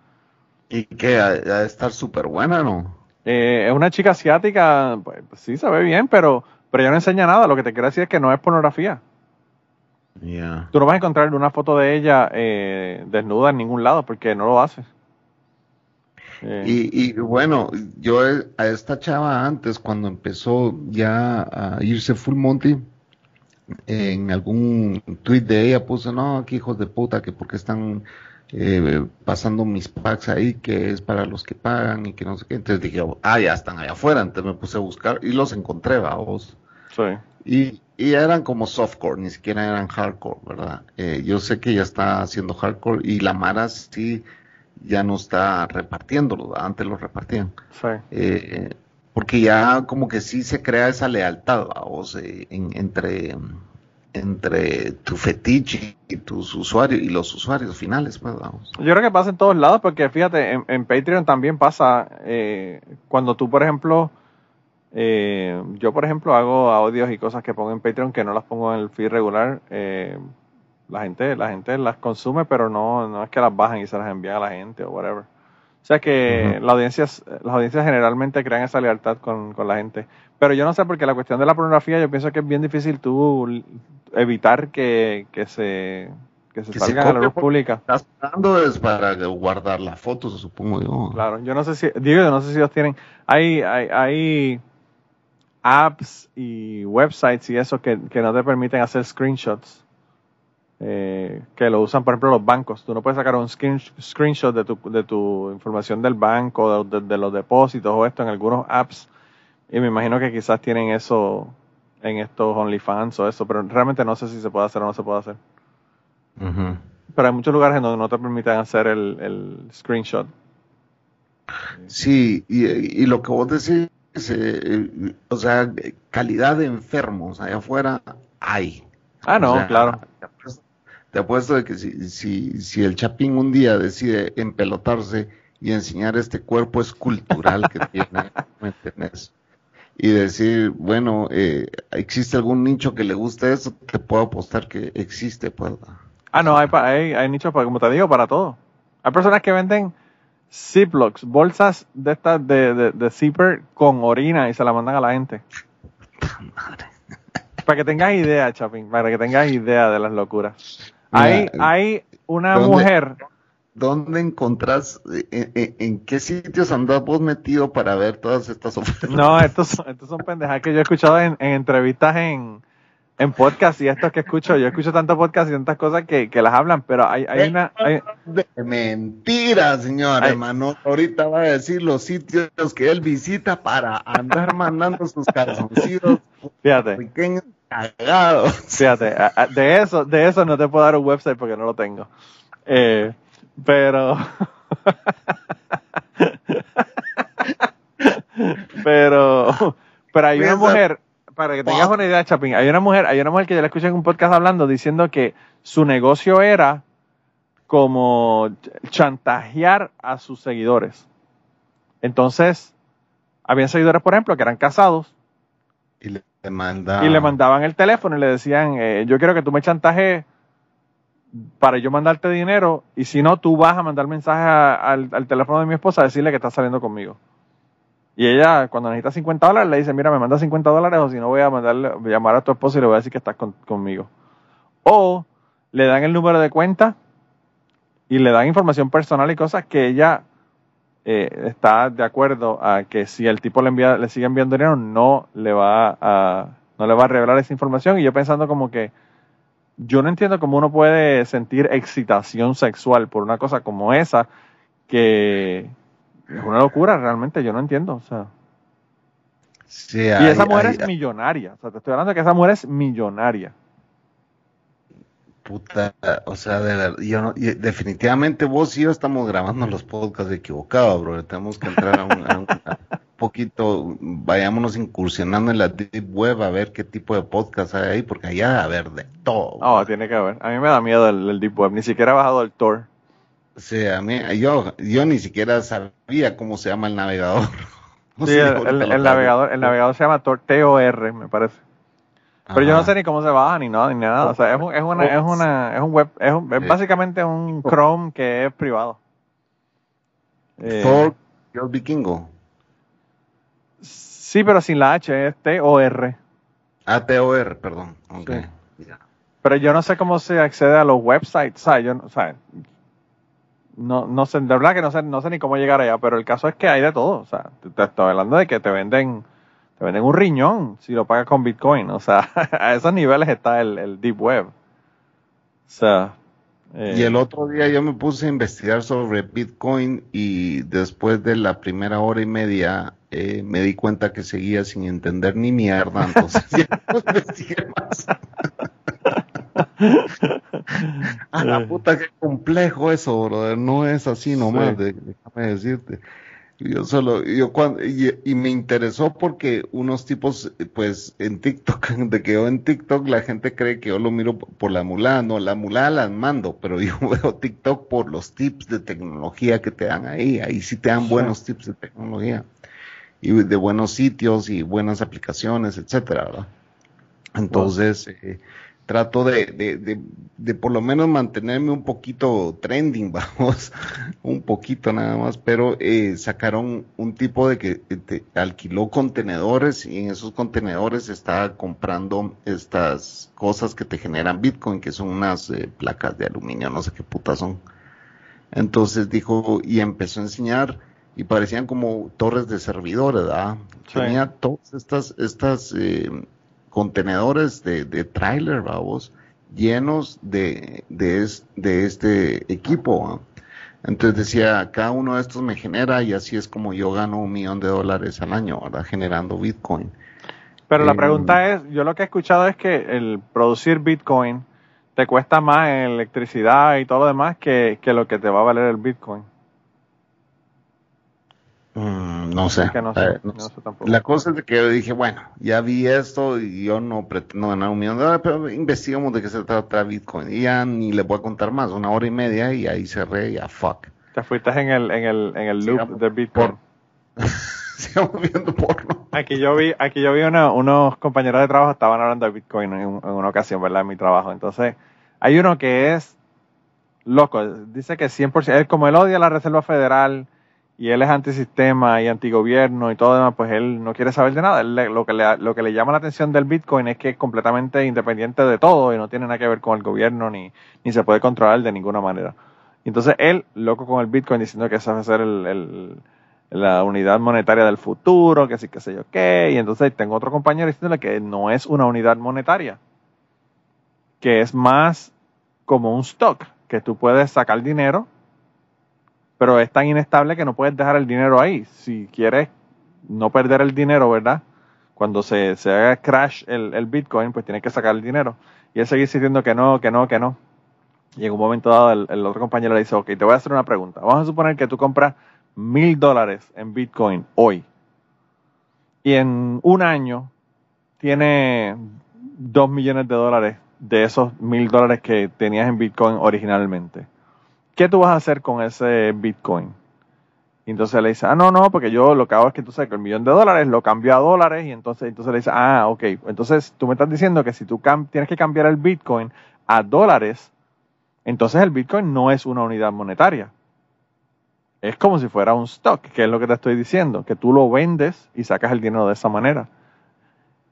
¿Y que ¿Ha de estar súper buena, no? Eh, es una chica asiática, pues, sí se ve bien, pero, pero ella no enseña nada. Lo que te quiero decir es que no es pornografía. Tú no vas a encontrar una foto de ella eh, desnuda en ningún lado porque no lo hace. Y, bueno, yo a esta chava antes, cuando empezó ya a irse full Monty, en algún tweet de ella puso, no, que hijos de puta, que porque están eh, pasando mis packs ahí, que es para los que pagan y que no sé qué. Entonces dije, ah, ya están allá afuera. Entonces me puse a buscar y los encontré, vamos. Sí. Y, y eran como softcore, ni siquiera eran hardcore, ¿verdad? Eh, yo sé que ya está haciendo hardcore y la Mara sí ya no está repartiéndolo, antes lo repartían. Eh, porque ya como que sí se crea esa lealtad, entre, entre tu fetiche y tus usuarios y los usuarios finales, pues, vamos. Yo creo que pasa en todos lados, porque fíjate, en, Patreon también pasa, eh, cuando tú, por ejemplo, eh, yo, por ejemplo, hago audios y cosas que pongo en Patreon que no las pongo en el feed regular, eh, la gente, la gente las consume, pero no, no es que las bajan y se las envían a la gente o whatever. O sea que la audiencia, las audiencias generalmente crean esa lealtad con, la gente. Pero yo no sé, porque la cuestión de la pornografía, yo pienso que es bien difícil tú evitar que, que se que se Que se salgan a la luz por- pública. Estás dando es para guardar la foto, supongo yo. Claro, yo no sé si, digo, yo no sé si ellos tienen, hay, hay, hay apps y websites y eso que, que no te permiten hacer screenshots, eh, que lo usan, por ejemplo, los bancos. Tú no puedes sacar un screen- screenshot de tu, de tu información del banco, de, de los depósitos o esto en algunos apps. Y me imagino que quizás tienen eso en estos OnlyFans o eso, pero realmente no sé si se puede hacer o no se puede hacer. Pero hay muchos lugares en donde no te permiten hacer el, el screenshot. Sí, y, y lo que vos decís, eh, o sea, calidad de enfermos allá afuera hay. Ah, no, O sea, claro. Te apuesto, te apuesto de que si, si, si el Chapín un día decide empelotarse y enseñar este cuerpo escultural que [laughs] tiene, ¿me entiendes? Y decir, bueno, eh, ¿existe algún nicho que le guste eso? Te puedo apostar que existe, pues. Ah, no, hay, hay, hay nichos, para, como te digo, para todo. Hay personas que venden Ziplocs, bolsas de estas de, de, de zipper con orina y se la mandan a la gente. Para que tengas idea, Chapín, para que tengas idea de las locuras. Hay, Mira, hay una ¿dónde- mujer, ¿Dónde encontrás, eh, en, en- en qué sitios andás vos metido para ver todas estas ofertas? no, estos son, estos son pendejas que yo he escuchado en, en entrevistas en, en podcast y estos que escucho, yo escucho tantos podcasts y tantas cosas que, que las hablan, pero hay, hay una, hay- mentira, señor hermano. Ahorita va a decir los sitios que él visita para andar mandando sus calzoncillos fíjate, pequeños cagados. Fíjate, de eso, de eso no te puedo dar un website porque no lo tengo. Eh, pero, [laughs] pero, pero hay una mujer, para que tengas una idea, Chapín, hay una mujer, hay una mujer que yo la escuché en un podcast hablando diciendo que su negocio era como ch- chantajear a sus seguidores. Entonces, había seguidores, por ejemplo, que eran casados Y le manda. y le mandaban el teléfono y le decían, eh, yo quiero que tú me chantajes para yo mandarte dinero y si no, tú vas a mandar mensaje a- al, al teléfono de mi esposa a decirle que estás saliendo conmigo. Y ella, cuando necesita 50 dólares, le dice, mira, me manda 50 dólares o si no voy a mandarle, a llamar a tu esposa y le voy a decir que estás con- conmigo. O le dan el número de cuenta y le dan información personal y cosas que ella eh, está de acuerdo a que si el tipo le envía, le sigue enviando dinero, no le va a, no le va a revelar esa información. Y yo pensando como que yo no entiendo cómo uno puede sentir excitación sexual por una cosa como esa, que es una locura realmente, yo no entiendo. O sea, Sí, y esa mujer hay- es millonaria. O sea, te estoy hablando de que esa mujer es millonaria. Puta, o sea, de ver- yo no- definitivamente vos y yo estamos grabando los podcasts equivocados, bro. Tenemos que entrar a un, a a poquito, vayámonos incursionando en la deep web a ver qué tipo de podcast hay ahí, porque allá debe haber de todo. No, tiene que haber. A mí me da miedo el, el Deep Web. Ni siquiera he bajado el Tor. Sea, a mí, yo, yo ni siquiera sabía cómo se llama el navegador. [laughs] No Sí, el, navegador, el navegador se llama Tor, T-O-R, me parece. Pero yo no sé ni cómo se baja ni nada, ni nada. O sea, es, un- es una, es una, es un web, es, un- es básicamente un Chrome que es privado. Eh, Thor, yo vikingo. sí, pero sin la H, es T-O-R. ATOR, perdón. Ok. Sí. Pero yo no sé cómo se accede a los websites, o sea, yo sea, no, no sé, de verdad que no sé, no sé ni cómo llegar allá, pero el caso es que hay de todo, o sea, te, te estoy hablando de que te venden, te venden un riñón si lo pagas con Bitcoin, o sea, [laughs] a esos niveles está el, el Deep Web. O sea, eh, Y el otro día yo me puse a investigar sobre Bitcoin y después de la primera hora y media eh, me di cuenta que seguía sin entender ni mierda, entonces [laughs] ya no investigué más. [laughs] A la puta, qué complejo eso, brother. No es así nomás, Sí. déjame decirte. Yo solo, yo cuando, y, y me interesó porque unos tipos, eh, pues en TikTok, [laughs] de que yo en TikTok la gente cree que yo lo miro por la mulada, no, la mulada las mando, pero yo [laughs] veo TikTok por los tips de tecnología que te dan ahí, ahí sí te dan buenos tips de tecnología y de buenos sitios y buenas aplicaciones, etcétera, ¿verdad? Entonces, eh, trato de, de, de, de, por lo menos mantenerme un poquito trending, [laughs] vamos, un poquito nada más, pero eh, sacaron un tipo de que te alquiló contenedores y en esos contenedores estaba comprando estas cosas que te generan Bitcoin, que son unas eh, placas de aluminio, no sé qué putas son. Entonces dijo, y empezó a enseñar, y parecían como torres de servidores, ¿verdad? Tenía todas estas, estas eh, contenedores de, de trailer, vamos, llenos de, de, de este equipo. Entonces decía, cada uno de estos me genera y así es como yo gano un millón de dólares al año, ¿verdad? Generando Bitcoin. Pero la eh, pregunta es, yo lo que he escuchado es que el producir Bitcoin te cuesta más en electricidad y todo lo demás que, que lo que te va a valer el Bitcoin. Mm, no sé. Eh, la cosa es que yo dije, bueno, ya vi esto y yo no pretendo ganar un millón de dólares, pero investigamos de qué se trata Bitcoin. Y ya ni le voy a contar más, una hora y media y ahí cerré, ya fuck. Te fuiste en el, en el, en el loop de Bitcoin. [laughs] Sigamos viendo porno. Aquí yo vi, aquí yo vi unos compañeros de trabajo estaban hablando de Bitcoin en, en, una ocasión, ¿verdad? En mi trabajo. Entonces, hay uno que es loco, dice que 100%, él como él odia la Reserva Federal, y él es antisistema y antigobierno y todo demás, pues él no quiere saber de nada. lo, que le, lo que le llama la atención del Bitcoin es que es completamente independiente de todo y no tiene nada que ver con el gobierno ni, ni se puede controlar de ninguna manera. Entonces él, loco con el Bitcoin, diciendo que esa va a ser el, la unidad monetaria del futuro, que sí, que sé yo qué. Y entonces tengo otro compañero diciéndole que no es una unidad monetaria, que es más como un stock, que tú puedes sacar dinero pero es tan inestable que no puedes dejar el dinero ahí. Si quieres no perder el dinero, ¿verdad? Cuando se, se haga crash el, el, Bitcoin, pues tienes que sacar el dinero. Y él sigue diciendo que no, que no, que no. Y en un momento dado el, otro compañero le dice, ok, te voy a hacer una pregunta. Vamos a suponer que tú compras mil dólares en Bitcoin hoy. Y en un año tiene dos millones de dólares de esos mil dólares que tenías en Bitcoin originalmente. ¿Qué tú vas a hacer con ese Bitcoin? Entonces le dice, ah, no, no, porque yo lo que hago es que tú sabes que el millón de dólares lo cambio a dólares y entonces, entonces le dice, ah, ok, entonces tú me estás diciendo que si tú tienes que cambiar el Bitcoin a dólares, entonces el Bitcoin no es una unidad monetaria. Es como si fuera un stock, que es lo que te estoy diciendo, que tú lo vendes y sacas el dinero de esa manera.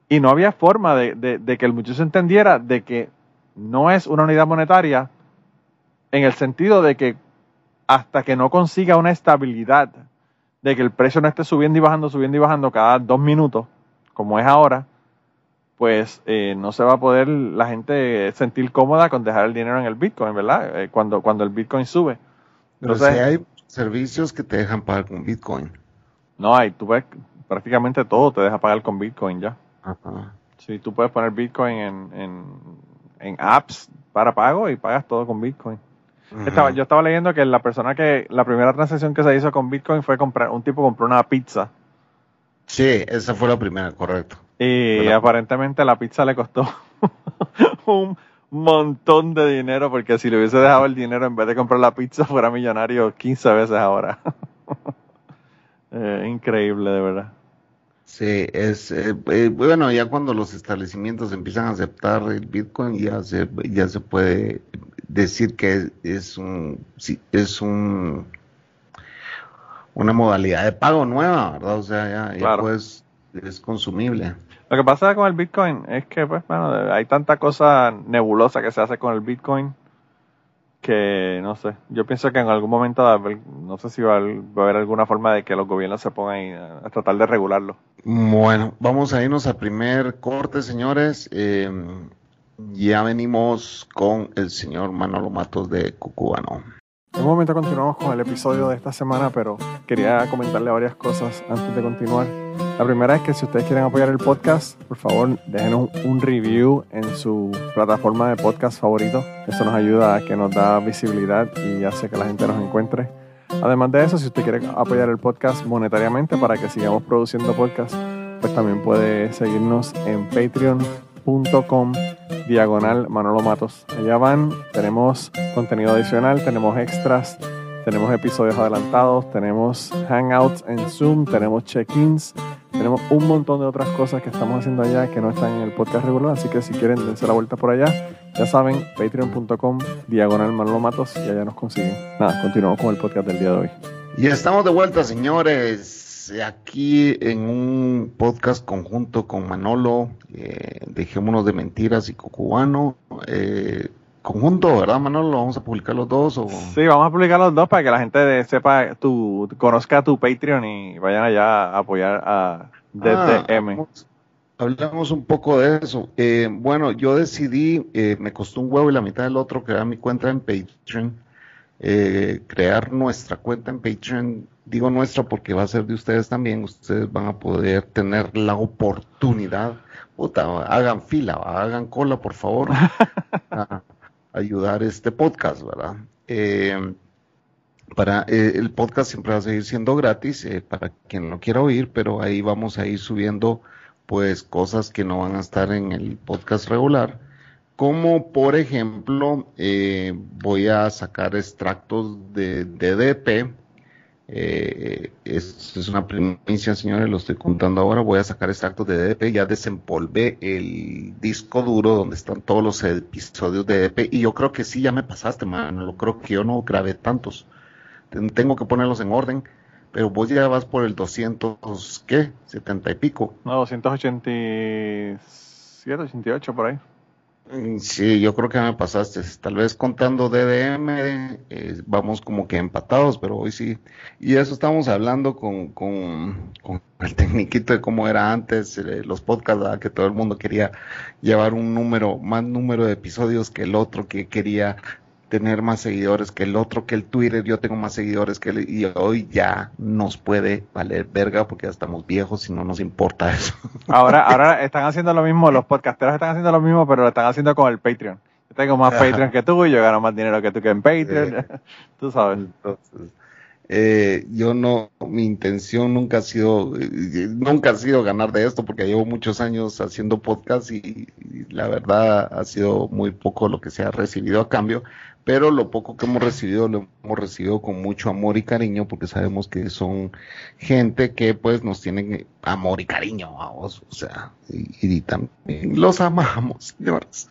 Y no había forma de, de que el muchacho entendiera de que no es una unidad monetaria en el sentido de que hasta que no consiga una estabilidad de que el precio no esté subiendo y bajando, subiendo y bajando cada dos minutos, como es ahora, pues eh, no se va a poder la gente sentir cómoda con dejar el dinero en el Bitcoin, ¿verdad? Eh, cuando, cuando el Bitcoin sube. Entonces, Pero si hay servicios que te dejan pagar con Bitcoin. No hay, tú ves, prácticamente todo te deja pagar con Bitcoin ya. Ajá. Sí, tú puedes poner Bitcoin en, en, en apps para pago y pagas todo con Bitcoin yo estaba leyendo que la persona que, la primera transacción que se hizo con Bitcoin fue comprar, un tipo compró una pizza. Sí, esa fue la primera, correcto. Y aparentemente la pizza le costó [laughs] un montón de dinero, porque si le hubiese dejado el dinero en vez de comprar la pizza, fuera millonario 15 veces ahora. [laughs] eh, increíble, de verdad. Sí, es eh, eh, bueno, ya cuando los establecimientos empiezan a aceptar el Bitcoin, ya se, ya se puede decir que es un, es un, una modalidad de pago nueva, ¿verdad? O sea, ya, pues es consumible. Lo que pasa con el Bitcoin es que, pues, bueno, hay tanta cosa nebulosa que se hace con el Bitcoin que, no sé, yo pienso que en algún momento, no sé si va a, haber alguna forma de que los gobiernos se pongan a, a tratar de regularlo. Bueno, vamos a irnos al primer corte, señores. Eh, ya venimos con el señor Manolo Matos de Cucubano. En un momento continuamos con el episodio de esta semana, pero quería comentarle varias cosas antes de continuar. La primera es que si ustedes quieren apoyar el podcast, por favor déjenos un review en su plataforma de podcast favorito. Eso nos ayuda a que nos da visibilidad y hace que la gente nos encuentre. Además de eso, si usted quiere apoyar el podcast monetariamente para que sigamos produciendo podcast, pues también puede seguirnos en patreon.com diagonal Manolo Matos. Allá van, tenemos contenido adicional, tenemos extras, tenemos episodios adelantados, tenemos hangouts en Zoom, tenemos check-ins, Tenemos un montón de otras cosas que estamos haciendo allá que no están en el podcast regular, así que si quieren dense la vuelta por allá, ya saben, patreon.com, diagonal Manolo Matos, y allá nos consiguen. Nada, continuamos con el podcast del día de hoy. Y estamos de vuelta, señores, aquí en un podcast conjunto con Manolo, eh, Dejémonos de Mentiras y Cocubano. Eh, conjunto, ¿verdad, Manolo? ¿Vamos a publicar los dos? O... Sí, vamos a publicar los dos para que la gente sepa, tu, conozca tu Patreon y vayan allá a apoyar a Ah, DTM. hablamos- Hablamos un poco de eso. Eh, bueno, yo decidí, eh, me costó un huevo y la mitad del otro crear mi cuenta en Patreon. eh, crear nuestra cuenta en Patreon. Digo nuestra porque va a ser de ustedes también. Ustedes van a poder tener la oportunidad. Puta, hagan fila, hagan cola, por favor. a [laughs] ayudar este podcast, ¿verdad? Eh, para eh, el podcast siempre va a seguir siendo gratis eh, para quien lo quiera oír, pero ahí vamos a ir subiendo pues cosas que no van a estar en el podcast regular, como por ejemplo voy a sacar extractos de DDP. Eh, es, es una primicia, señores, lo estoy contando ahora. Voy a sacar extractos de DDP. Ya desempolvé el disco duro donde están todos los episodios de DDP. Y yo creo que sí, ya me pasaste, mano. Lo creo que yo no grabé tantos. Ten- Tengo que ponerlos en orden. Pero vos ya vas por el 200, ¿qué? 70 y pico. No, 287, 88 por ahí. Mm, Sí, yo creo que me pasaste. Tal vez contando DDM, eh, vamos como que empatados, pero hoy sí. Y eso estamos hablando con, con, con el tecniquito de cómo era antes, eh, los podcasts, que todo el mundo quería llevar un número, más número de episodios que el otro, que quería tener más seguidores que el otro, que el Twitter, yo tengo más seguidores que él, y hoy ya nos puede valer verga porque ya estamos viejos y no nos importa eso. [laughs] Ahora, ahora están haciendo lo mismo, los podcasteros están haciendo lo mismo, pero lo están haciendo con el Patreon. Yo tengo más Ajá. Patreon que tú y yo gano más dinero que tú que en Patreon. [laughs] tú sabes. Entonces, eh, yo no, mi intención nunca ha sido, eh, nunca ha sido ganar de esto porque llevo muchos años haciendo podcast y, y la verdad ha sido muy poco lo que se ha recibido a cambio, pero lo poco que hemos recibido lo hemos recibido con mucho amor y cariño porque sabemos que son gente que pues nos tienen amor y cariño, vamos, o sea, y, y también los amamos, [laughs] señores,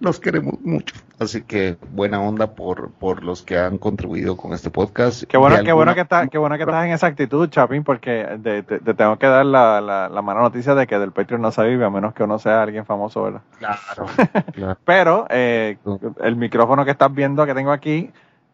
los queremos mucho, así que buena onda por, por los que han contribuido con este podcast. Qué bueno, qué que estás, qué bueno que estás en esa actitud, Chapín, porque te, te tengo que dar la, la, la mala noticia de que del Patreon no se vive, a menos que uno sea alguien famoso, ¿verdad? Claro, [laughs] claro. Pero eh, el micrófono que estás viendo que tengo aquí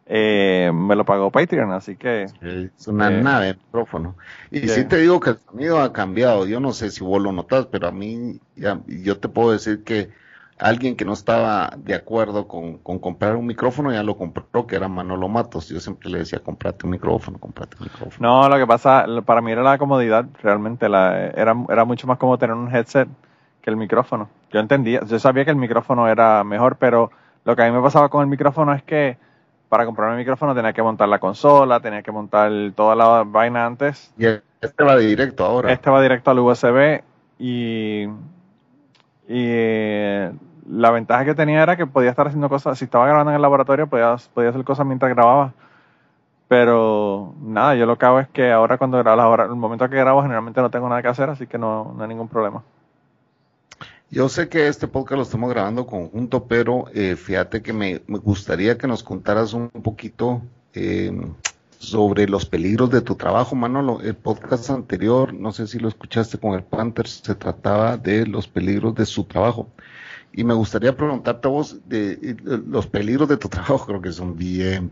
eh, me lo pagó Patreon, así que Es una Eh, nave de micrófono. Y sí. sí te digo que el sonido ha cambiado. Yo no sé si vos lo notas, pero a mí, ya, yo te puedo decir que alguien que no estaba de acuerdo con, con comprar un micrófono ya lo compró, que era Manolo Matos. Yo siempre le decía, comprate un micrófono, comprate un micrófono. no, lo que pasa, para mí era la comodidad, realmente, la, era, era mucho más cómodo tener un headset que el micrófono. Yo entendía, yo sabía que el micrófono era mejor, pero lo que a mí me pasaba con el micrófono es que para comprar el micrófono tenía que montar la consola, tenía que montar toda la vaina antes Y este va directo ahora. Este va directo al USB y, y eh, la ventaja que tenía era que podía estar haciendo cosas, si estaba grabando en el laboratorio podía, podía hacer cosas mientras grababa. Pero nada, yo lo que hago es que ahora cuando grabo, la hora- el momento que grabo generalmente no tengo nada que hacer, así que no, no hay ningún problema. Yo sé que este podcast lo estamos grabando conjunto, pero eh, fíjate que me, me gustaría que nos contaras un poquito eh, sobre los peligros de tu trabajo, Manolo. El podcast anterior, no sé si lo escuchaste con el Panther, se trataba de los peligros de su trabajo. Y me gustaría preguntarte a vos de, eh, los peligros de tu trabajo, creo que son bien,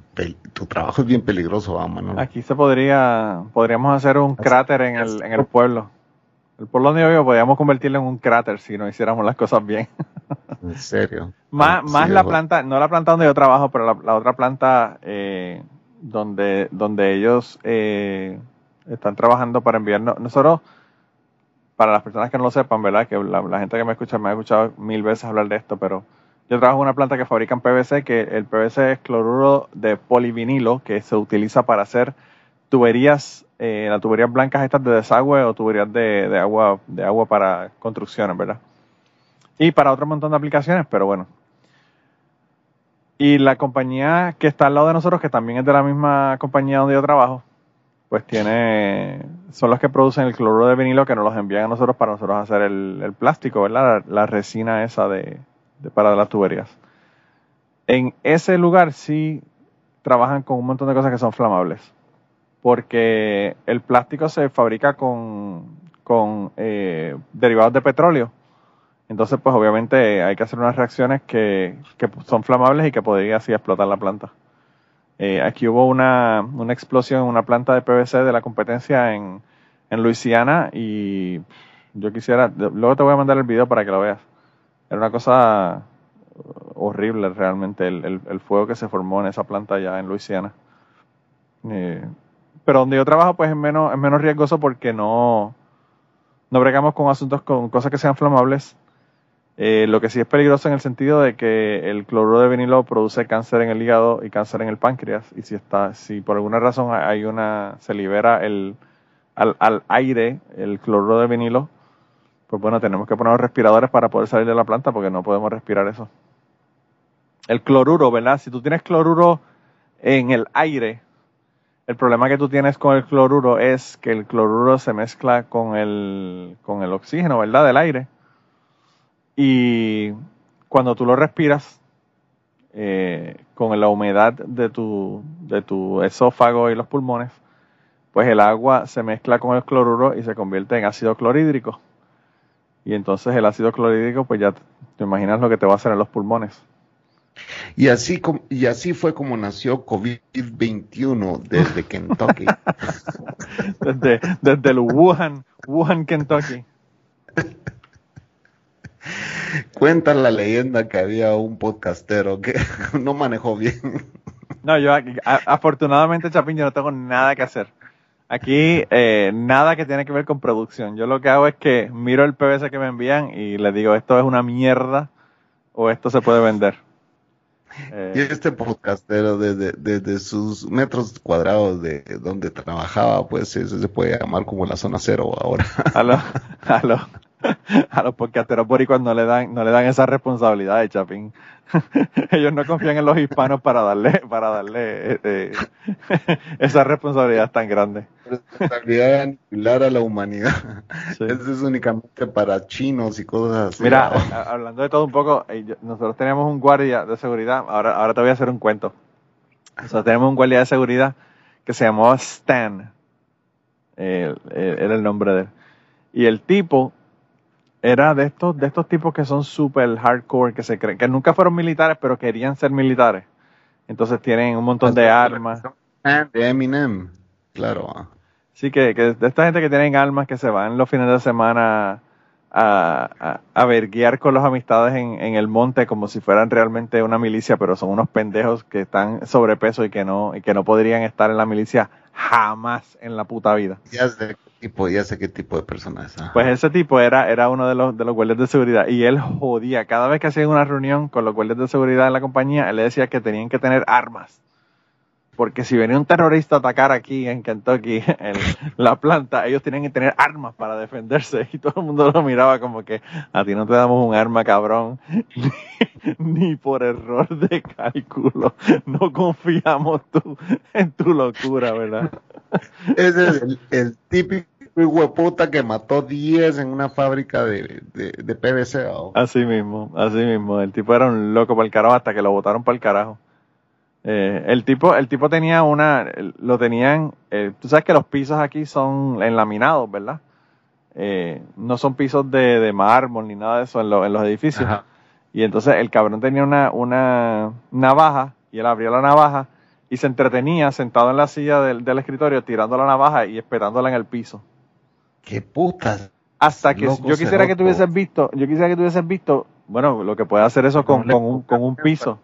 tu trabajo es bien peligroso, ¿va, Manolo? Aquí se podría, podríamos hacer un cráter en el, en el pueblo. El yo vivo podríamos convertirlo en un cráter si no hiciéramos las cosas bien. [laughs] En serio. Más, Sí, más la planta, no la planta donde yo trabajo, pero la, la otra planta eh, donde, donde ellos eh, están trabajando para enviarnos. Nosotros, para las personas que no lo sepan, ¿verdad? Que la, la gente que me escucha me ha escuchado mil veces hablar de esto, pero yo trabajo en una planta que fabrican PVC, que el PVC es cloruro de polivinilo, que se utiliza para hacer tuberías, eh, las tuberías blancas estas de desagüe o tuberías de, agua, de agua para construcciones, ¿verdad? Y para otro montón de aplicaciones, pero bueno. Y la compañía que está al lado de nosotros, que también es de la misma compañía donde yo trabajo, pues tiene, son los que producen el cloruro de vinilo que nos los envían a nosotros para nosotros hacer el, plástico, ¿verdad? La, la resina esa de, de, para las tuberías. En ese lugar sí trabajan con un montón de cosas que son flamables, porque el plástico se fabrica con, con eh, derivados de petróleo. Entonces, pues obviamente hay que hacer unas reacciones que, que son flamables y que podría así explotar la planta. Eh, aquí hubo una, una, explosión en una planta de PVC de la competencia en, en Luisiana y yo quisiera, luego te voy a mandar el video para que lo veas. Era una cosa horrible realmente el, el, fuego que se formó en esa planta allá en Luisiana. Eh, pero donde yo trabajo pues es menos, es menos riesgoso porque no, no bregamos con asuntos con cosas que sean flamables eh, lo que sí es peligroso en el sentido de que el cloruro de vinilo produce cáncer en el hígado y cáncer en el páncreas. Y si está, si por alguna razón hay una, se libera el, al, al aire el cloruro de vinilo, pues bueno, tenemos que poner respiradores para poder salir de la planta porque no podemos respirar eso. El cloruro, ¿verdad? Si tú tienes cloruro en el aire, el problema que tú tienes con el cloruro es que el cloruro se mezcla con el, con el oxígeno, ¿verdad? Del aire y cuando tú lo respiras, eh, con la humedad de tu, de tu esófago y los pulmones, pues el agua se mezcla con el cloruro y se convierte en ácido clorhídrico. Y entonces el ácido clorhídrico, pues ya te imaginas lo que te va a hacer en los pulmones. Y así, y así fue como nació COVID-21 desde Kentucky. [laughs] desde, desde el Wuhan, Wuhan, Kentucky. Cuenta la leyenda que había un podcastero que [laughs] no manejó bien. No, yo afortunadamente, Chapín, yo no tengo nada que hacer. Aquí eh, nada que tiene que ver con producción. Yo lo que hago es que miro el PVC que me envían y le digo, esto es una mierda o esto se puede vender. Eh, y este podcastero desde, desde sus metros cuadrados de donde trabajaba, pues eso se puede llamar como la zona cero ahora. Aló, [laughs] aló. [laughs] a los podcasteros boricuas no le dan, no le dan esa responsabilidad de Chapín. [laughs] Ellos no confían en los hispanos para darle, para darle eh, eh [laughs] esa responsabilidad tan grande. Responsabilidad de aniquilar a la humanidad. Eso es únicamente para chinos y cosas así. Mira, hablando de todo un poco, eh, nosotros tenemos un guardia de seguridad, ahora, ahora te voy a hacer un cuento. Nosotros tenemos un guardia de seguridad que se llamaba Stan. Eh, era el nombre de él. Y el tipo era de estos, de estos tipos que son super hardcore, que se creen, que nunca fueron militares, pero querían ser militares. Entonces tienen un montón de armas. De Eminem, claro. Sí, que, que de esta gente que tienen armas que se van los fines de semana a, a, a verguiar con los amistades en, en, el monte como si fueran realmente una milicia, pero son unos pendejos que están sobrepeso y que no, y que no podrían estar en la milicia jamás en la puta vida. Qué tipo, ya sé qué tipo de persona es. Pues ese tipo era, era uno de los, de los guardias de seguridad y él jodía. Cada vez que hacían una reunión con los guardias de seguridad en la compañía, él le decía que tenían que tener armas porque si venía un terrorista a atacar aquí en Kentucky, [laughs] en la planta, ellos tenían que tener armas para defenderse y todo el mundo lo miraba como que a ti no te damos un arma, cabrón, [laughs] ni, por error de cálculo, no confiamos tú en tu locura, ¿verdad? [laughs] Ese es el, típico hueputa que mató 10 en una fábrica de, de, PVC. Así mismo, así mismo, el tipo era un loco para el carajo hasta que lo botaron para el carajo. Eh, el tipo, el tipo tenía una, lo tenían, eh, tú sabes que los pisos aquí son enlaminados, ¿verdad? Eh, no son pisos de, de, mármol ni nada de eso en, en los edificios. Y entonces el cabrón tenía una, una navaja y él abrió la navaja y se entretenía sentado en la silla del, del escritorio tirando la navaja y esperándola en el piso. ¡Qué putas! Hasta que yo quisiera que tuvieses visto, yo quisiera que tuvieses visto, bueno, lo que puede hacer eso con, con, un, con un piso